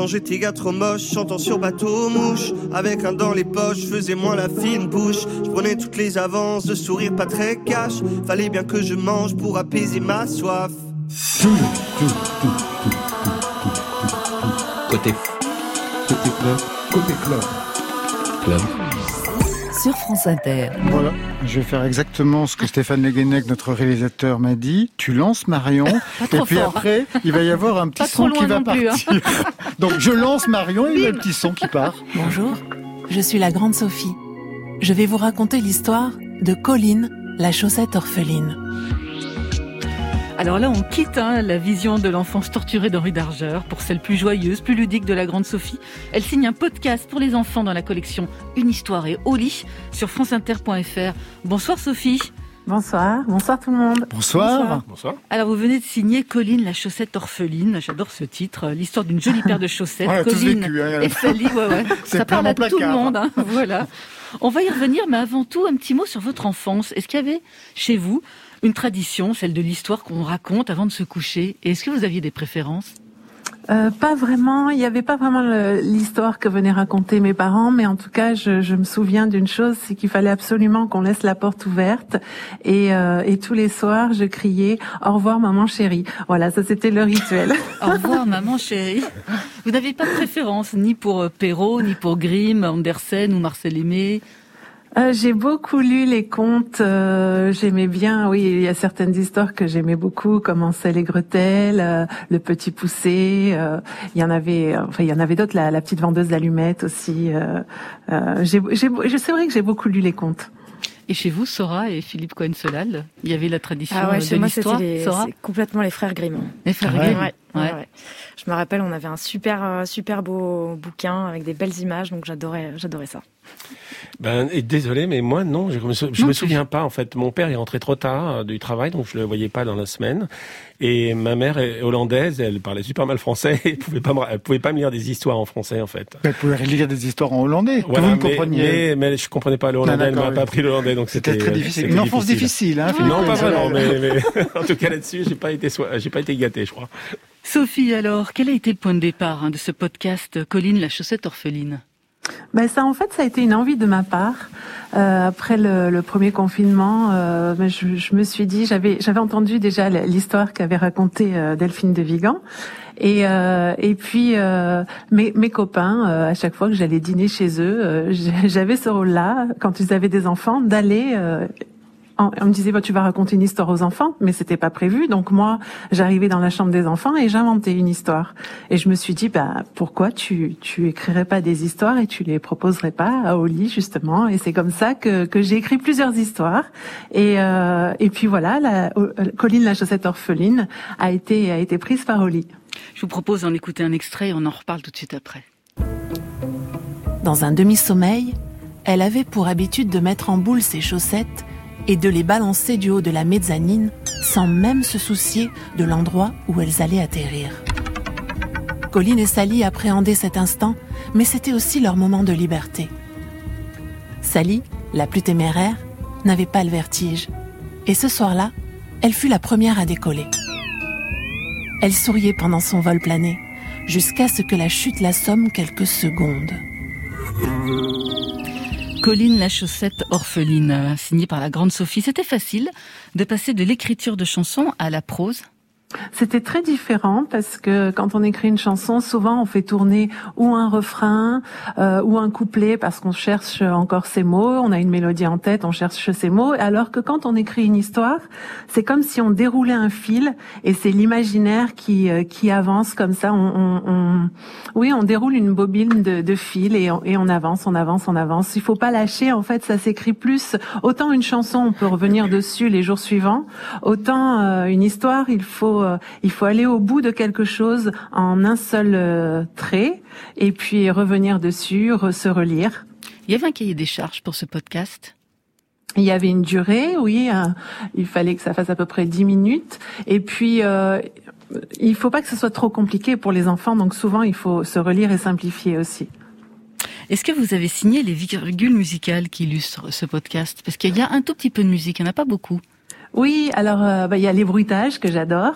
[SPEAKER 9] Quand j'étais gars trop moche, chantant sur bateau mouche Avec un dans les poches, je faisais moins la fine bouche Je prenais toutes les avances, de sourire pas très cash Fallait bien que je mange pour apaiser ma soif
[SPEAKER 5] Côté. Côté club. Côté club. Club.
[SPEAKER 1] Sur France Inter.
[SPEAKER 2] Voilà, je vais faire exactement ce que Stéphane Leguenec, notre réalisateur, m'a dit. Tu lances Marion, <laughs> et
[SPEAKER 3] trop
[SPEAKER 2] puis
[SPEAKER 3] fort.
[SPEAKER 2] après, il va y avoir un petit
[SPEAKER 3] Pas trop
[SPEAKER 2] son qui va
[SPEAKER 3] non plus, hein. <laughs>
[SPEAKER 2] Donc je lance Marion et il y a le petit son qui part.
[SPEAKER 10] Bonjour, je suis la grande Sophie. Je vais vous raconter l'histoire de Colline, la chaussette orpheline.
[SPEAKER 3] Alors là, on quitte hein, la vision de l'enfance torturée d'Henri Dargeur pour celle plus joyeuse, plus ludique de la grande Sophie. Elle signe un podcast pour les enfants dans la collection Une histoire et au lit sur franceinter.fr. Bonsoir Sophie.
[SPEAKER 10] Bonsoir, bonsoir tout le monde.
[SPEAKER 2] Bonsoir.
[SPEAKER 4] Bonsoir.
[SPEAKER 3] Alors vous venez de signer Colline la chaussette orpheline. J'adore ce titre, l'histoire d'une jolie paire de chaussettes.
[SPEAKER 2] Tous
[SPEAKER 3] Colline
[SPEAKER 2] vécu, hein.
[SPEAKER 3] et Sally, ouais, ouais. <laughs> Ça parle à tout le monde. hein. <laughs> Voilà. On va y revenir, mais avant tout, un petit mot sur votre enfance. Est-ce qu'il y avait chez vous une tradition, celle de l'histoire qu'on raconte avant de se coucher? Et est-ce que vous aviez des préférences?
[SPEAKER 10] Euh, pas vraiment, il n'y avait pas vraiment l'histoire que venaient raconter mes parents, mais en tout cas, je, je me souviens d'une chose, c'est qu'il fallait absolument qu'on laisse la porte ouverte. Et, euh, et tous les soirs, je criais « Au revoir, maman chérie ». Voilà, ça c'était le rituel. <laughs>
[SPEAKER 3] Au revoir, maman chérie. Vous n'avez pas de préférence, ni pour euh, Perrault, ni pour Grimm, Andersen ou Marcel Aimé?
[SPEAKER 10] Euh, j'ai beaucoup lu les contes. euh, j'aimais bien. Oui, il y a certaines histoires que j'aimais beaucoup, comme Ansel et Gretel, euh, Le Petit Poussé. euh, il y en avait. Enfin, il y en avait d'autres. La, la petite vendeuse d'allumettes aussi. euh, euh, j'ai, j'ai, je- c'est vrai que j'ai beaucoup lu les contes.
[SPEAKER 3] Et chez vous, Sora et Philippe Cohen-Solal, il y avait la tradition
[SPEAKER 6] Ah ouais,
[SPEAKER 3] de
[SPEAKER 6] chez moi, c'était
[SPEAKER 3] l'histoire,
[SPEAKER 6] les-
[SPEAKER 3] Sora
[SPEAKER 6] c'est complètement les frères Grimm.
[SPEAKER 3] Les frères
[SPEAKER 2] Ah ouais.
[SPEAKER 3] Grimm.
[SPEAKER 6] Ouais, ouais,
[SPEAKER 3] Ouais.
[SPEAKER 6] ouais. Je me rappelle, on avait un super, euh, super beau bouquin avec des belles images, donc j'adorais, j'adorais ça.
[SPEAKER 4] Ben, et désolé, mais moi, non, je me, sou- je
[SPEAKER 3] Non
[SPEAKER 4] me souviens pas. En fait, mon père est rentré trop tard euh, du travail, donc je le voyais pas dans la semaine. Et ma mère est hollandaise, elle parlait super mal français, <laughs> et pouvait pas me, elle pouvait pas me lire des histoires en français, en fait.
[SPEAKER 2] Vous pouvez lire des histoires en hollandais, que
[SPEAKER 4] Voilà,
[SPEAKER 2] vous ne
[SPEAKER 4] mais,
[SPEAKER 2] compreniez.
[SPEAKER 4] mais, mais je comprenais pas le hollandais, elle m'a
[SPEAKER 2] oui.
[SPEAKER 4] pas appris le hollandais, donc
[SPEAKER 2] C'était très
[SPEAKER 4] euh,
[SPEAKER 2] difficile. Une enfance difficile, hein, Philippe
[SPEAKER 4] Non, pas vraiment, mais, mais <laughs> en tout cas là-dessus, j'ai pas été, j'ai pas été gâté, je crois.
[SPEAKER 3] Sophie, alors, quel a été le point de départ hein, de ce podcast Colline, la chaussette orpheline?
[SPEAKER 10] Ben ça, en fait, ça a été une envie de ma part. Euh, après le, le premier confinement, euh, ben, je, je me suis dit, j'avais j'avais entendu déjà l'histoire qu'avait racontée euh, Delphine de Vigan. Et, euh, et puis euh, mes, mes copains, à chaque fois que j'allais dîner chez eux, <laughs> j'avais ce rôle-là, quand ils avaient des enfants, d'aller on me disait bah, tu vas raconter une histoire aux enfants, mais c'était pas prévu. Donc moi, j'arrivais dans la chambre des enfants et j'inventais une histoire. Et je me suis dit bah pourquoi tu tu écrirais pas des histoires et tu les proposerais pas à Oli justement? Et c'est comme ça que que j'ai écrit plusieurs histoires. Et euh, et puis voilà, la, euh, Colline la chaussette orpheline a été a été prise par Oli.
[SPEAKER 3] Je vous propose d'en écouter un extrait et on en reparle tout de suite après.
[SPEAKER 10] Dans un demi-sommeil, elle avait pour habitude de mettre en boule ses chaussettes et de les balancer du haut de la mezzanine sans même se soucier de l'endroit où elles allaient atterrir. Colline et Sally appréhendaient cet instant, mais c'était aussi leur moment de liberté. Sally, la plus téméraire, n'avait pas le vertige. Et ce soir-là, elle fut la première à décoller. Elle souriait pendant son vol plané, jusqu'à ce que la chute l'assomme quelques secondes.
[SPEAKER 3] Colline la chaussette orpheline, signée par la grande Sophie. C'était facile de passer de l'écriture de chansons à la prose
[SPEAKER 10] c'était très différent parce que quand on écrit une chanson, souvent on fait tourner ou un refrain euh, ou un couplet parce qu'on cherche encore ces mots, on a une mélodie en tête, on cherche ces mots, alors que quand on écrit une histoire, c'est comme si on déroulait un fil et c'est l'imaginaire qui euh, qui avance comme ça. On, on, on, oui, on déroule une bobine de, de fil et on, et on avance, on avance, on avance. Il faut pas lâcher. En fait, ça s'écrit plus. Autant une chanson, on peut revenir dessus les jours suivants. Autant euh, une histoire, il faut euh, il faut aller au bout de quelque chose en un seul euh, trait et puis revenir dessus, se relire.
[SPEAKER 3] Il y avait un cahier des charges pour ce podcast?
[SPEAKER 10] Il y avait une durée, oui, il fallait que ça fasse à peu près 10 minutes. Et puis, euh, il faut pas que ce soit trop compliqué pour les enfants, donc souvent il faut se relire et simplifier aussi.
[SPEAKER 3] Est-ce que vous avez signé les virgules musicales qui illustrent ce podcast? Parce qu'il y a un tout petit peu de musique, il n'y en a pas beaucoup.
[SPEAKER 10] Oui, alors euh, bah, il y a les bruitages que j'adore,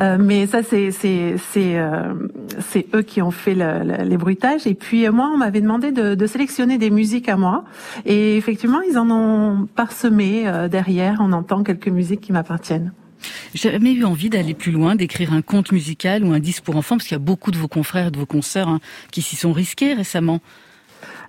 [SPEAKER 10] euh, mais ça c'est c'est c'est euh, c'est eux qui ont fait le, les bruitages. Et puis moi, on m'avait demandé de, de, sélectionner des musiques à moi, et effectivement, ils en ont parsemé derrière. On entend quelques musiques qui m'appartiennent.
[SPEAKER 3] Jamais eu envie d'aller plus loin, d'écrire un conte musical ou un disque pour enfants, parce qu'il y a beaucoup de vos confrères, de vos consoeurs hein, qui s'y sont risqués récemment.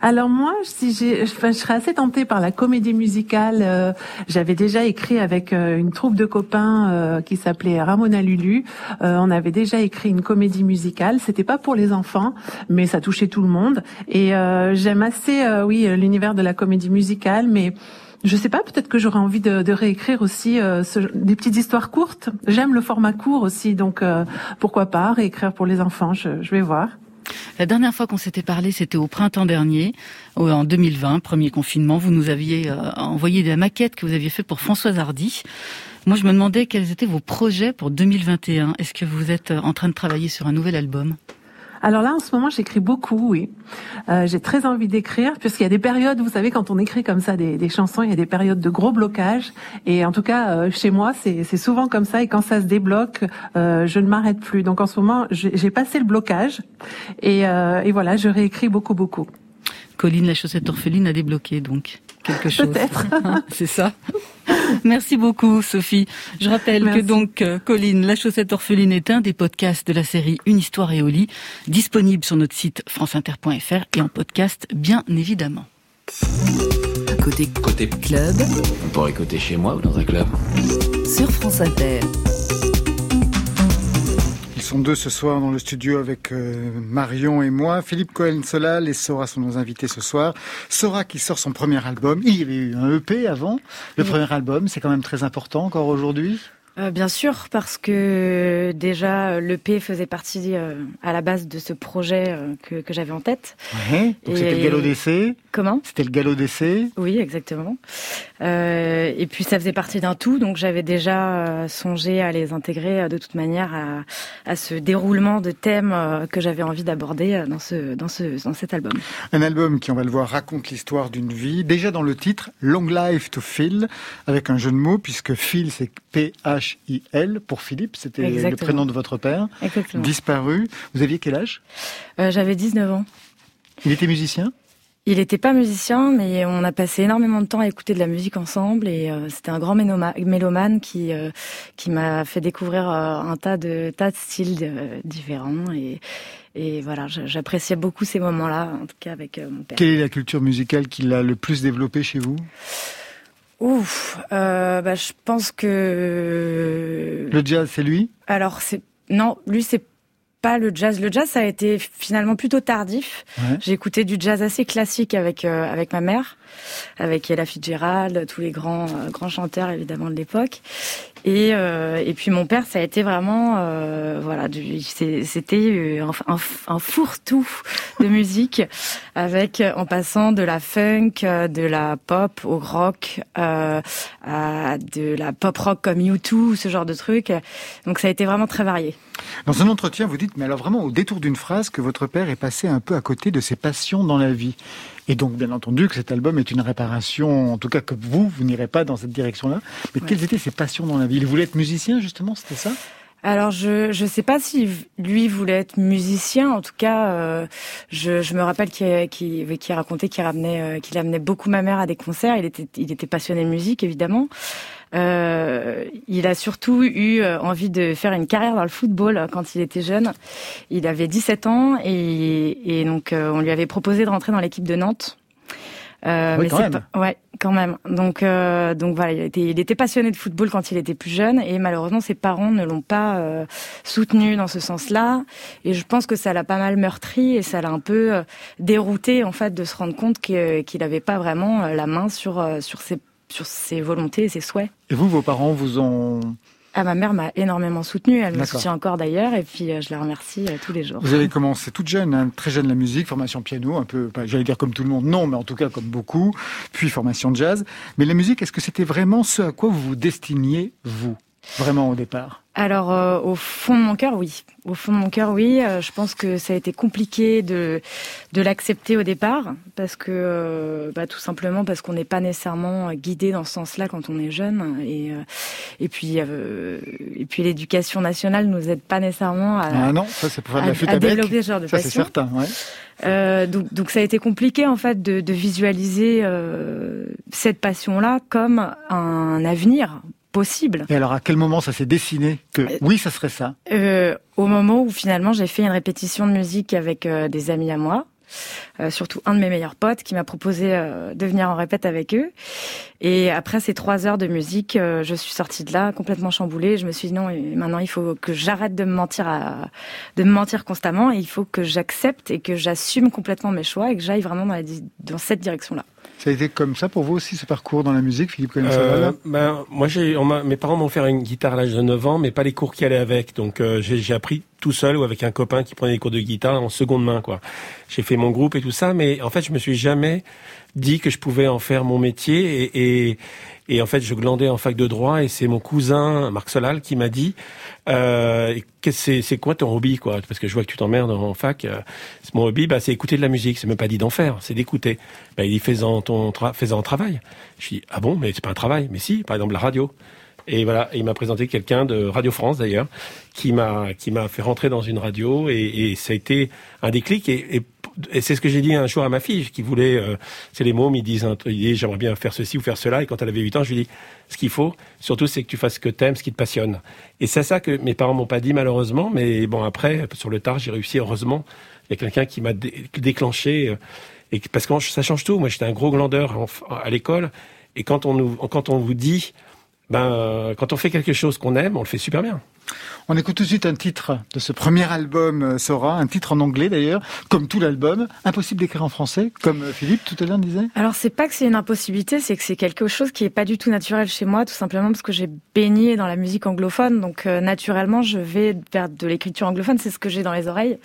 [SPEAKER 10] Alors moi, si j'ai, je serais assez tentée par la comédie musicale. Euh, j'avais déjà écrit avec euh, une troupe de copains euh, qui s'appelait Ramona Lulu. on avait déjà écrit une comédie musicale. C'était pas pour les enfants, mais ça touchait tout le monde. Et j'aime assez, oui, l'univers de la comédie musicale, mais je sais pas, peut-être que j'aurais envie de, de, réécrire aussi ce, des petites histoires courtes. J'aime le format court aussi, donc pourquoi pas réécrire pour les enfants. Je, je vais voir.
[SPEAKER 3] La dernière fois qu'on s'était parlé, c'était au printemps dernier, en 2020, premier confinement. Vous nous aviez euh, envoyé la maquette que vous aviez fait pour Françoise Hardy. Moi, je me demandais quels étaient vos projets pour 2021. Est-ce que vous êtes euh, en train de travailler sur un nouvel album?
[SPEAKER 10] Alors là, en ce moment, j'écris beaucoup, oui. Euh, j'ai très envie d'écrire, puisqu'il y a des périodes, vous savez, quand on écrit comme ça des, des chansons, il y a des périodes de gros blocage. Et en tout cas, euh, chez moi, c'est souvent comme ça. Et quand ça se débloque, euh, je ne m'arrête plus. Donc en ce moment, j'ai passé le blocage. Et, euh, et voilà, je réécris beaucoup, beaucoup.
[SPEAKER 3] Colline, la chaussette orpheline a débloqué, donc quelque chose.
[SPEAKER 10] Peut-être. <laughs>
[SPEAKER 3] c'est ça. Merci beaucoup, Sophie. Je rappelle que donc, euh, Colline, La Chaussette Orpheline est un des podcasts de la série Une Histoire et au lit, disponible sur notre site franceinter.fr et en podcast, bien évidemment.
[SPEAKER 1] Côté, côté club.
[SPEAKER 11] On pourrait écouter chez moi ou dans un club?
[SPEAKER 1] Sur France Inter
[SPEAKER 2] sont deux ce soir dans le studio avec euh, Marion et moi. Philippe Cohen-Solal et Sora sont nos invités ce soir. Sora qui sort son premier album. Il y avait eu un EP avant. Le premier album, c'est quand même très important encore aujourd'hui.
[SPEAKER 6] Euh, bien sûr, parce que déjà l'EP faisait partie euh, à la base de ce projet euh, que, que j'avais en tête.
[SPEAKER 2] Ouais, donc c'était le galop d'essai.
[SPEAKER 6] Comment?
[SPEAKER 2] C'était le galop d'essai.
[SPEAKER 6] Oui, exactement. et puis ça faisait partie d'un tout, donc j'avais déjà songé à les intégrer de toute manière à, à ce déroulement de thèmes que j'avais envie d'aborder dans ce dans ce dans cet album.
[SPEAKER 2] Un album qui, on va le voir, raconte l'histoire d'une vie. Déjà dans le titre, Long Life to Phil, avec un jeu de mots puisque Phil c'est P H il pour Philippe, c'était le prénom de votre père, disparu. Vous aviez quel âge?
[SPEAKER 6] Euh, J'avais 19 ans.
[SPEAKER 2] Il était musicien?
[SPEAKER 6] Il n'était pas musicien, mais on a passé énormément de temps à écouter de la musique ensemble et euh, c'était un grand mélomane qui euh, qui m'a fait découvrir un tas de tas de styles différents et et voilà, j'appréciais beaucoup ces moments-là, en tout cas avec mon père.
[SPEAKER 2] Quelle est la culture musicale qui l'a le plus développée chez vous?
[SPEAKER 6] Ouf, euh, bah, je pense que
[SPEAKER 2] le jazz, c'est lui?
[SPEAKER 6] Alors c'est non, lui c'est pas le jazz. Le jazz, ça a été finalement plutôt tardif. J'ai écouté du jazz assez classique avec euh, avec ma mère. Avec Ella Fitzgerald, tous les grands grands chanteurs évidemment de l'époque. Et, et puis mon père, ça a été vraiment, voilà, c'était un, fourre-tout de musique, avec en passant de la funk, de la pop au rock, à de la pop rock comme U2, ce genre de trucs. Donc ça a été vraiment très varié.
[SPEAKER 2] Dans un entretien, vous dites, mais alors vraiment au détour d'une phrase, que votre père est passé un peu à côté de ses passions dans la vie. Et donc, bien entendu, que cet album est une réparation, en tout cas que vous, vous n'irez pas dans cette direction-là. Mais quelles étaient ses passions dans la vie? Il voulait être musicien, justement, c'était ça?
[SPEAKER 6] Alors je je sais pas si lui voulait être musicien. En tout cas, euh, je, je me rappelle qu'il qu'il qui racontait qu'il ramenait euh, qu'il amenait beaucoup ma mère à des concerts. Il était il était passionné de musique évidemment. Euh, il a surtout eu euh, envie de faire une carrière dans le football euh, quand il était jeune. Il avait 17 ans et, et donc on lui avait proposé de rentrer dans l'équipe de Nantes.
[SPEAKER 2] Euh, oui, quand même.
[SPEAKER 6] ouais, quand même. Donc, euh, donc voilà, il était, il était, passionné de football quand il était plus jeune, et malheureusement, ses parents ne l'ont pas euh, soutenu dans ce sens-là. Et je pense que ça l'a pas mal meurtri et ça l'a un peu dérouté en fait de se rendre compte qu'il n'avait pas vraiment la main sur sur ses sur ses volontés et ses souhaits.
[SPEAKER 2] Et vous, vos parents vous ont
[SPEAKER 6] ah, ma mère m'a énormément soutenue, elle me soutient encore d'ailleurs, et puis euh, je la remercie euh, tous les jours.
[SPEAKER 2] Vous avez commencé toute jeune, hein, très jeune la musique, formation piano, un peu, j'allais dire comme tout le monde, non, mais en tout cas comme beaucoup, puis formation jazz. Mais la musique, est-ce que c'était vraiment ce à quoi vous vous destiniez, vous, vraiment au départ?
[SPEAKER 6] Alors euh, au fond de mon cœur, oui. Au fond de mon cœur, oui. Euh, je pense que ça a été compliqué de de l'accepter au départ parce que euh, bah, tout simplement parce qu'on n'est pas nécessairement guidé dans ce sens-là quand on est jeune et et puis et puis l'éducation nationale nous aide pas nécessairement à
[SPEAKER 2] ah non ça c'est pour faire de la
[SPEAKER 6] à, développer ce genre de
[SPEAKER 2] ça c'est certain.
[SPEAKER 6] Ouais. donc, donc ça a été compliqué en fait de, de visualiser cette passion-là comme un avenir possible.
[SPEAKER 2] Et alors, à quel moment ça s'est dessiné que euh, oui, ça serait ça?
[SPEAKER 6] Euh, Au moment où finalement j'ai fait une répétition de musique avec euh, des amis à moi. surtout un de mes meilleurs potes qui m'a proposé de venir en répète avec eux. Et après ces trois heures de musique, je suis sortie de là complètement chamboulée. Je me suis dit non, maintenant il faut que j'arrête de me mentir, à, de me mentir constamment. Et il faut que j'accepte et que j'assume complètement mes choix et que j'aille vraiment dans, dans cette direction-là.
[SPEAKER 2] Ça a été comme ça pour vous aussi, ce parcours dans la musique, Philippe euh,
[SPEAKER 4] ben, Moi, j'ai, mes parents m'ont offert une guitare à l'âge de 9 ans, mais pas les cours qui allaient avec. Donc, euh, j'ai appris tout seul ou avec un copain qui prenait des cours de guitare en seconde main. quoi. J'ai fait mon groupe et tout ça, mais en fait, je me suis jamais dit que je pouvais en faire mon métier. Et, et, et en fait, je glandais en fac de droit et c'est mon cousin Marc Solal qui m'a dit euh, c'est, c'est quoi ton hobby quoi? Parce que je vois que tu t'emmerdes en fac. Euh, mon hobby, bah, c'est écouter de la musique. C'est même pas dit d'en faire, c'est d'écouter. Bah, il dit faisant ton tra faisant travail. Je dis ah bon, mais c'est pas un travail. Mais si, par exemple la radio. Et voilà, il m'a présenté quelqu'un de Radio France d'ailleurs, qui m'a qui m'a fait rentrer dans une radio et, et ça a été un déclic. Et et c'est ce que j'ai dit un jour à ma fille qui voulait, euh, c'est les mômes, ils disent, ils j'aimerais bien faire ceci ou faire cela. Et quand elle avait 8 ans, je lui dis, ce qu'il faut, surtout, c'est que tu fasses ce que t'aimes, ce qui te passionne. Et c'est ça que mes parents m'ont pas dit malheureusement, mais bon après, sur le tard, j'ai réussi heureusement. Il y a quelqu'un qui m'a déclenché. Euh, et parce que ça change tout. Moi, j'étais un gros glandeur à l'école. Et quand on nous, quand on vous dit, ben, quand on fait quelque chose qu'on aime, on le fait super bien.
[SPEAKER 2] On écoute tout de suite un titre de ce premier album euh, Sora, un titre en anglais d'ailleurs, comme tout l'album. Impossible d'écrire en français, comme euh, Philippe tout à l'heure disait.
[SPEAKER 6] Alors c'est pas que c'est une impossibilité, c'est que c'est quelque chose qui est pas du tout naturel chez moi, tout simplement parce que j'ai baigné dans la musique anglophone, donc euh, naturellement je vais vers de l'écriture anglophone, c'est ce que j'ai dans les oreilles.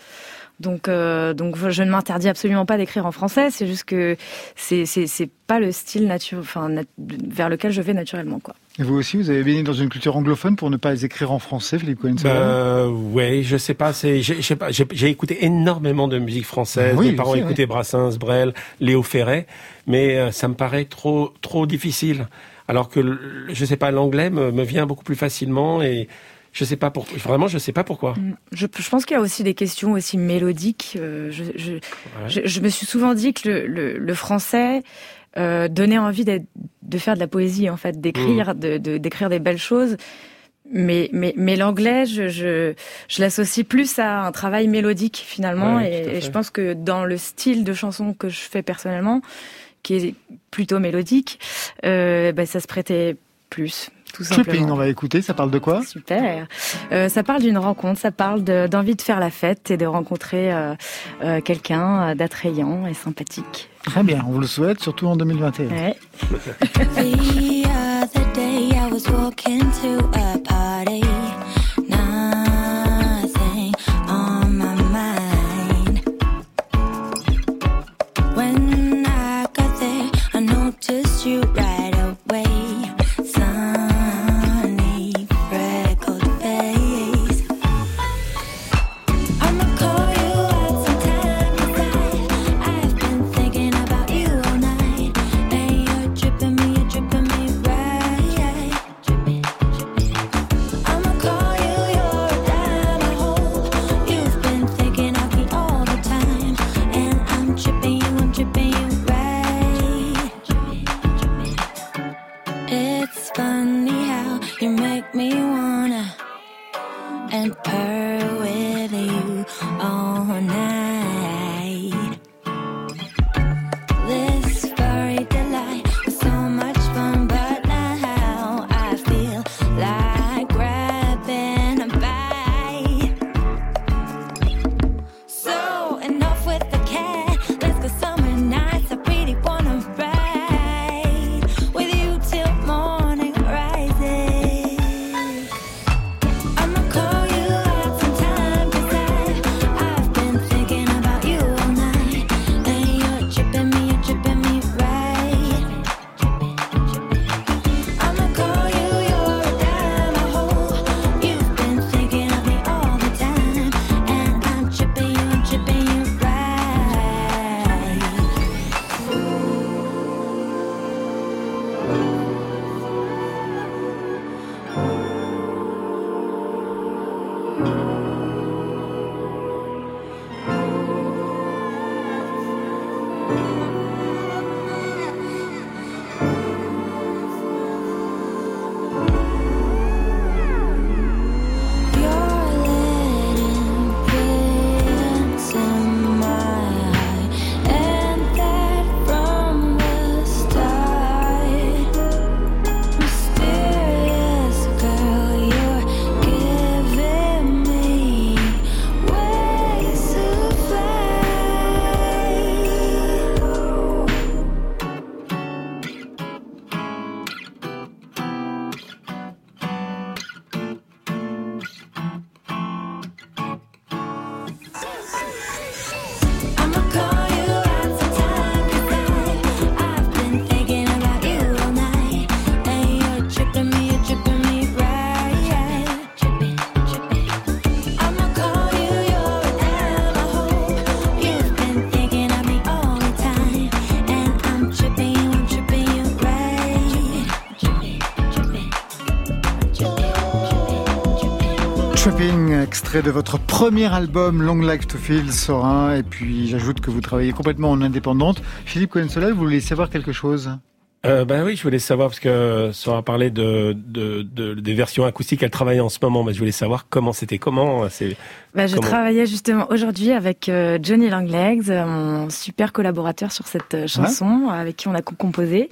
[SPEAKER 6] Donc, donc je ne m'interdis absolument pas d'écrire en français. C'est juste que c'est c'est pas le style nature, enfin vers lequel je vais naturellement quoi.
[SPEAKER 2] Et vous aussi, vous avez baigné dans une culture anglophone pour ne pas les écrire en français, Philippe Cohen
[SPEAKER 4] bah, Ouais, je sais pas. J'ai écouté énormément de musique française. Mes parents écoutaient Brassens, Brel, Léo Ferret, mais euh, ça me paraît trop trop difficile. Alors que je sais pas, l'anglais me, me vient beaucoup plus facilement et je sais pas pourquoi. Vraiment, je sais pas pourquoi. Mm.
[SPEAKER 6] Je, je pense qu'il y a aussi des questions aussi mélodiques. Euh, je, je, je, me suis souvent dit que le, le, le français euh, donner envie de faire de la poésie, en fait, d'écrire, mmh. de, d'écrire des belles choses. Mais, mais, mais l'anglais, je, je, je l'associe plus à un travail mélodique finalement, et, je pense que dans le style de chanson que je fais personnellement, qui est plutôt mélodique, euh, bah, ça se prêtait plus. Tout
[SPEAKER 2] Tripping, on va écouter, ça parle de quoi
[SPEAKER 6] Super. Euh, ça parle d'une rencontre, ça parle d'envie de, faire la fête et de rencontrer euh, euh quelqu'un d'attrayant et sympathique.
[SPEAKER 7] Très bien, on vous le souhaite, surtout en 2021.
[SPEAKER 6] Ouais.
[SPEAKER 7] Um, extrait de votre premier album Long Life to Feel Sorin. Et puis j'ajoute que vous travaillez complètement en indépendante. Philippe Cohen-Solal, vous voulez savoir quelque chose?
[SPEAKER 4] Euh, ben oui, je voulais savoir parce que Sora parlait de, de, de des versions acoustiques qu'elle travaillait en ce moment, mais je voulais savoir comment c'était, comment c'est.
[SPEAKER 6] Bah, je
[SPEAKER 4] Comment
[SPEAKER 6] travaillais justement aujourd'hui avec euh, Johnny Langlegs, euh, mon super collaborateur sur cette euh, chanson, avec qui on a composé.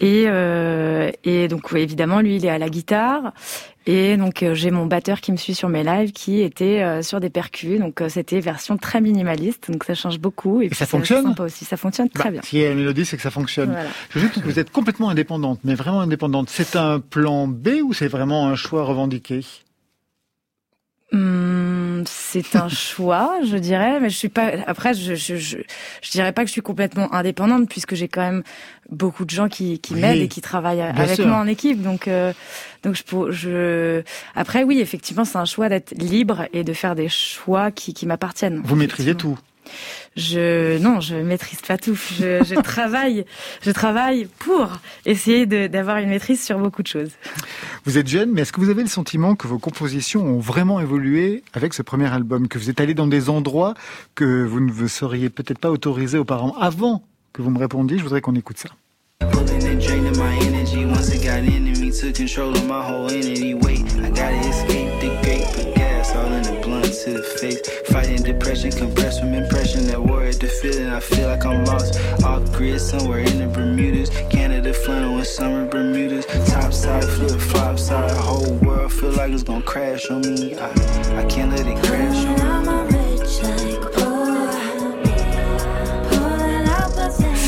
[SPEAKER 6] Et, euh, et donc évidemment, lui, il est à la guitare. Et donc euh, j'ai mon batteur qui me suit sur mes lives, qui était euh, sur des percus. Donc euh, c'était version très minimaliste, donc ça change beaucoup. Et, puis
[SPEAKER 7] ça fonctionne
[SPEAKER 6] sympa aussi, ça fonctionne très
[SPEAKER 7] Bah,
[SPEAKER 6] bien.
[SPEAKER 7] S'il y a une mélodie, c'est que ça fonctionne.
[SPEAKER 6] Voilà.
[SPEAKER 7] J'ajoute que vous êtes complètement indépendante, mais vraiment indépendante. C'est un plan B ou c'est vraiment un choix revendiqué?
[SPEAKER 6] Hum, c'est un <laughs> choix, je dirais, mais je suis pas. Après, je, je, je, je dirais pas que je suis complètement indépendante puisque j'ai quand même beaucoup de gens qui, qui
[SPEAKER 7] Oui,
[SPEAKER 6] m'aident et qui travaillent avec
[SPEAKER 7] sûr.
[SPEAKER 6] moi en équipe. Donc, euh, donc je, je. Après, oui, effectivement, c'est un choix d'être libre et de faire des choix qui, qui m'appartiennent.
[SPEAKER 7] Vous maîtrisez tout.
[SPEAKER 6] Je non, je maîtrise pas tout. Je, je <laughs> travaille, je travaille pour essayer d'avoir une maîtrise sur beaucoup de choses.
[SPEAKER 7] Vous êtes jeune, mais est-ce que vous avez le sentiment que vos compositions ont vraiment évolué avec ce premier album Que vous êtes allé dans des endroits que vous ne vous seriez peut-être pas autorisé auparavant Avant que vous me répondiez, je voudrais qu'on écoute ça.
[SPEAKER 12] To the face. Fighting depression, compressed from impression that at the feeling. I feel like I'm lost. Off grid, somewhere in the Bermudas. Canada flannel with summer Bermudas. Top side, flip flop side. Whole world feel like it's gonna crash on me. I, I can't let it crash on me.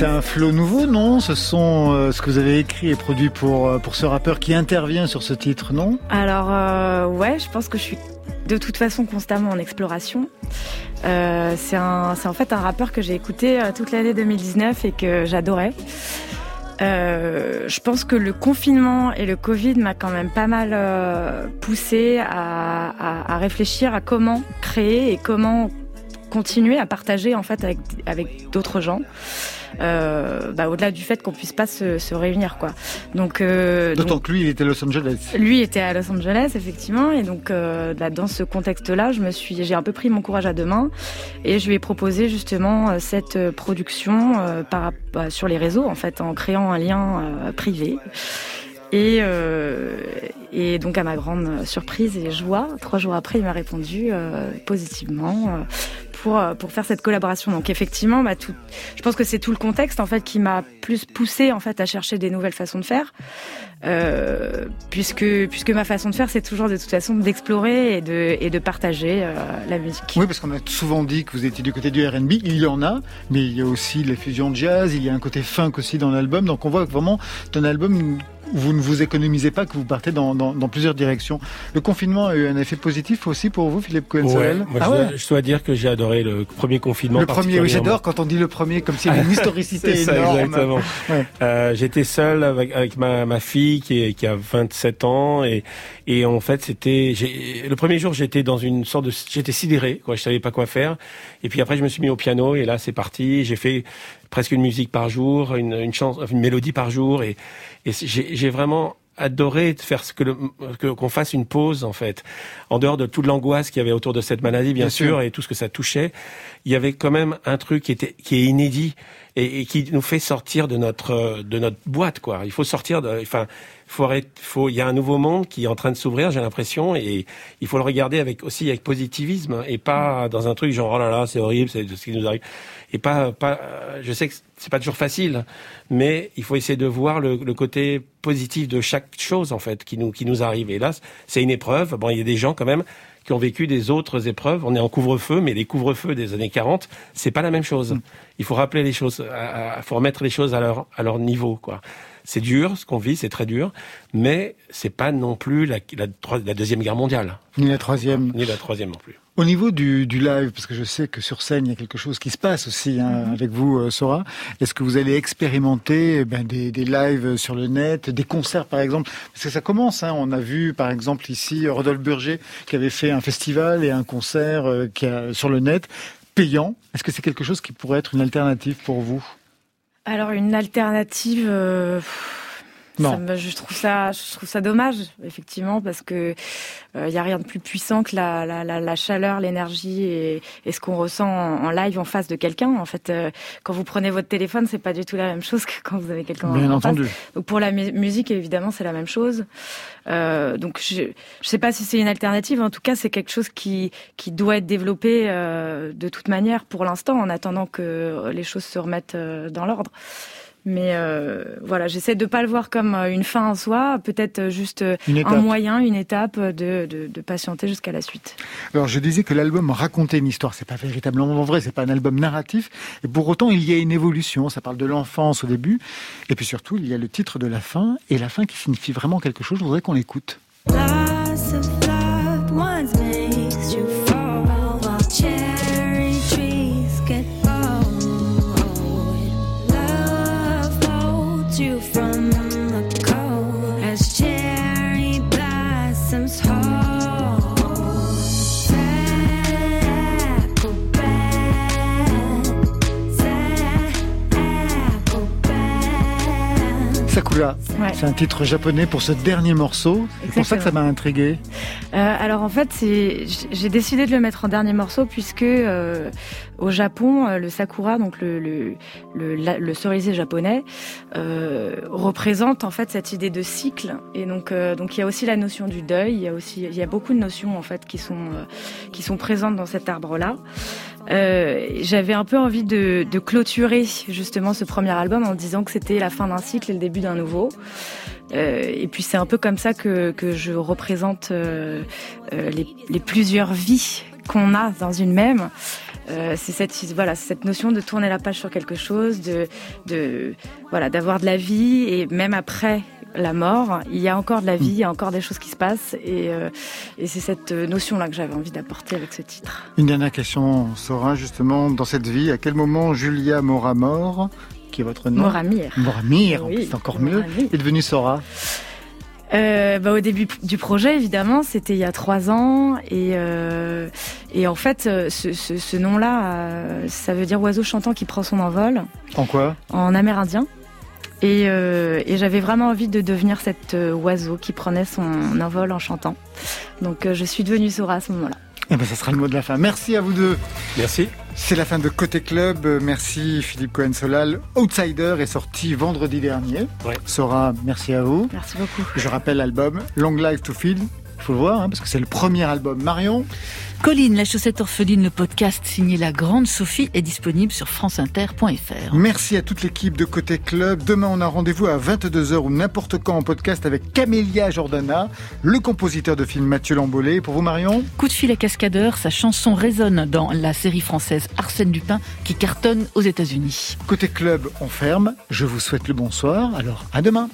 [SPEAKER 2] C'est un flow nouveau, non? Ce sont euh, ce que vous avez écrit et produit pour, euh, pour ce rappeur qui intervient sur ce titre, non?
[SPEAKER 6] Alors euh, ouais, je pense que je suis de toute façon constamment en exploration. Euh, c'est en fait un rappeur que j'ai écouté euh, toute l'année 2019 et que j'adorais. Je pense que le confinement et le Covid m'a quand même pas mal poussé à, à, à réfléchir à comment créer et comment continuer à partager en fait avec, avec d'autres gens. Euh, bah, au-delà du fait qu'on puisse pas se, se réunir quoi. Donc euh,
[SPEAKER 2] D'autant que lui, il était à Los Angeles.
[SPEAKER 6] lui était à Los Angeles, effectivement, et donc euh, bah, dans ce contexte-là, je me suis, j'ai un peu pris mon courage à deux mains et je lui ai proposé justement euh, cette euh, production euh, par, bah, sur les réseaux, en fait, en créant un lien euh, privé. Et, euh, et donc à ma grande surprise et joie, trois jours après, il m'a répondu euh, positivement euh, pour pour faire cette collaboration. Donc effectivement, bah, je pense que c'est tout le contexte en fait qui m'a plus poussé en fait à chercher des nouvelles façons de faire, puisque puisque ma façon de faire c'est toujours de toute façon d'explorer et de et de partager la musique.
[SPEAKER 2] Oui, parce qu'on a souvent dit que vous étiez du côté du R&B. Il y en a, mais il y a aussi les fusions jazz. Il y a un côté funk aussi dans l'album. Donc on voit que vraiment un album vous ne vous économisez pas, que vous partez dans, dans, dans plusieurs directions. Le confinement a eu un effet positif aussi pour vous, Philippe
[SPEAKER 4] Ouais,
[SPEAKER 2] Cohen-Sorel
[SPEAKER 4] moi,
[SPEAKER 2] Ah
[SPEAKER 4] je,
[SPEAKER 2] ouais
[SPEAKER 4] dois, je dois dire que j'ai adoré le premier confinement.
[SPEAKER 2] Le premier, oui, j'adore quand on dit le premier, comme s'il y avait une <laughs> historicité
[SPEAKER 4] ça,
[SPEAKER 2] énorme.
[SPEAKER 4] exactement.
[SPEAKER 2] Ouais.
[SPEAKER 4] Euh, J'étais seul avec, avec ma, ma fille qui, est, qui a 27 ans et, et en fait c'était le premier jour j'étais dans une sorte de j'étais sidéré quoi je savais pas quoi faire et puis après je me suis mis au piano et là c'est parti j'ai fait presque une musique par jour une une chance une mélodie par jour et, et j'ai vraiment adoré de faire ce que qu'on fasse une pause en fait en dehors de toute l'angoisse qu'il y avait autour de cette maladie bien,
[SPEAKER 2] Bien
[SPEAKER 4] sûr,
[SPEAKER 2] sûr.
[SPEAKER 4] et tout ce que ça touchait il y avait quand même un truc qui était qui est inédit et, et qui nous fait sortir de notre euh, de notre boîte quoi il faut sortir de enfin faut arrêter- faut il y a un nouveau monde qui est en train de s'ouvrir j'ai l'impression et il faut le regarder avec aussi avec positivisme et pas dans un truc genre oh là là c'est horrible c'est ce qui nous arrive et pas pas je sais que c'est pas toujours facile mais il faut essayer de voir le, le côté positif de chaque chose en fait qui nous qui nous arrive et là c'est une épreuve bon il y a des gens quand même qui ont vécu des autres épreuves. On est en couvre-feu, mais les couvre-feux des années 40, c'est pas la même chose. Il faut rappeler les choses, il faut remettre les choses à leur, à leur niveau, quoi. C'est dur, ce qu'on vit, c'est très dur, mais c'est pas non plus la, la, troi- la deuxième guerre mondiale,
[SPEAKER 2] Ni la troisième.
[SPEAKER 4] ni la troisième non plus.
[SPEAKER 2] Au niveau du, du live, parce que je sais que sur scène, il y a quelque chose qui se passe aussi hein, avec vous, euh, Sora. Est-ce que vous allez expérimenter eh ben, des, des lives sur le net, des concerts par exemple? Parce que ça commence. Hein, on a vu par exemple ici Rodolphe Burger qui avait fait un festival et un concert euh, qui a, sur le net payant. Est-ce que c'est quelque chose qui pourrait être une alternative pour vous?
[SPEAKER 6] Alors une alternative. euh,
[SPEAKER 2] Non.
[SPEAKER 6] ça me- je trouve ça, je trouve ça dommage, effectivement, parce que il y a rien de plus puissant que la, la, la, la chaleur, l'énergie et, et ce qu'on ressent en, en live en face de quelqu'un. En fait, euh, quand vous prenez votre téléphone, c'est pas du tout la même chose que quand vous avez quelqu'un
[SPEAKER 2] Bien
[SPEAKER 6] en face.
[SPEAKER 2] entendu.
[SPEAKER 6] Donc pour la mu- musique, évidemment, c'est la même chose. Euh, donc je je sais pas si c'est une alternative. En tout cas, c'est quelque chose qui qui doit être développé euh, de toute manière pour l'instant, en attendant que les choses se remettent euh, dans l'ordre. Mais euh, voilà, j'essaie de pas le voir comme euh, une fin en soi, peut-être euh, juste un moyen, une étape de, de, de patienter jusqu'à la suite.
[SPEAKER 2] Alors je disais que l'album racontait une histoire, c'est pas véritablement vrai, c'est pas un album narratif, et pour autant il y a une évolution, ça parle de l'enfance au début, et puis surtout il y a le titre de la fin, et la fin qui signifie vraiment quelque chose, je voudrais qu'on l'écoute. Sakura,
[SPEAKER 6] Ouais.
[SPEAKER 2] c'est un titre japonais pour ce dernier morceau, c'est pour ça que ça m'a intrigué.
[SPEAKER 6] Euh, alors en fait, j'ai décidé de le mettre en dernier morceau puisque euh, au Japon, euh, le sakura, donc le le, le, la- le cerisier japonais, euh, représente en fait cette idée de cycle. Et donc euh, donc il y a aussi la notion du deuil. Il y a aussi il y a beaucoup de notions en fait qui sont euh, qui sont présentes dans cet arbre là. Euh, J'avais un peu envie de, de clôturer justement ce premier album en disant que c'était la fin d'un cycle et le début d'un nouveau. Euh, et puis c'est un peu comme ça que, que je représente euh, euh, les, les plusieurs vies qu'on a dans une même. Euh, c'est cette voilà cette notion de tourner la page sur quelque chose, de de voilà d'avoir de la vie et même après la mort, il y a encore de la vie, il y a encore des choses qui se passent et, euh, et c'est cette notion là que j'avais envie d'apporter avec ce titre.
[SPEAKER 2] Une dernière question, Sora, justement, dans cette vie, à quel moment Julia Moramor, qui est votre nom
[SPEAKER 6] Moramir.
[SPEAKER 2] Moramir,
[SPEAKER 6] Oui,
[SPEAKER 2] c'est encore mieux, est devenue Sora.
[SPEAKER 6] Euh, bah, au début du projet, évidemment, c'était il y a trois ans. Et, euh, et en fait, euh, ce, ce, ce nom-là, euh, ça veut dire oiseau chantant qui prend son envol
[SPEAKER 2] En quoi?
[SPEAKER 6] En amérindien. Et, euh, et j'avais vraiment envie de devenir cet euh, oiseau qui prenait son envol en chantant. Donc euh, je suis devenue Sora à ce moment-là.
[SPEAKER 2] Eh ben, ça sera le mot de la fin. Merci à vous deux.
[SPEAKER 4] Merci.
[SPEAKER 2] C'est la fin de Côté Club. Merci Philippe Cohen-Solal. Outsider est sorti vendredi dernier.
[SPEAKER 4] Ouais.
[SPEAKER 2] Sora, merci à vous.
[SPEAKER 6] Merci beaucoup.
[SPEAKER 2] Je rappelle l'album Long Life to Feel. Il faut le voir, hein, parce que c'est le premier album. Marion
[SPEAKER 3] Colline, la chaussette orpheline, le podcast signé La Grande Sophie est disponible sur franceinter.fr.
[SPEAKER 2] Merci à toute l'équipe de Côté Club. Demain, on a rendez-vous à 22h ou n'importe quand en podcast avec Camélia Jordana, le compositeur de film Mathieu Lambolé. Pour vous, Marion
[SPEAKER 3] Coup de fil à cascadeur, sa chanson résonne dans la série française Arsène Lupin qui cartonne aux États-Unis.
[SPEAKER 2] Côté Club, on ferme. Je vous souhaite le bonsoir. Alors, à demain.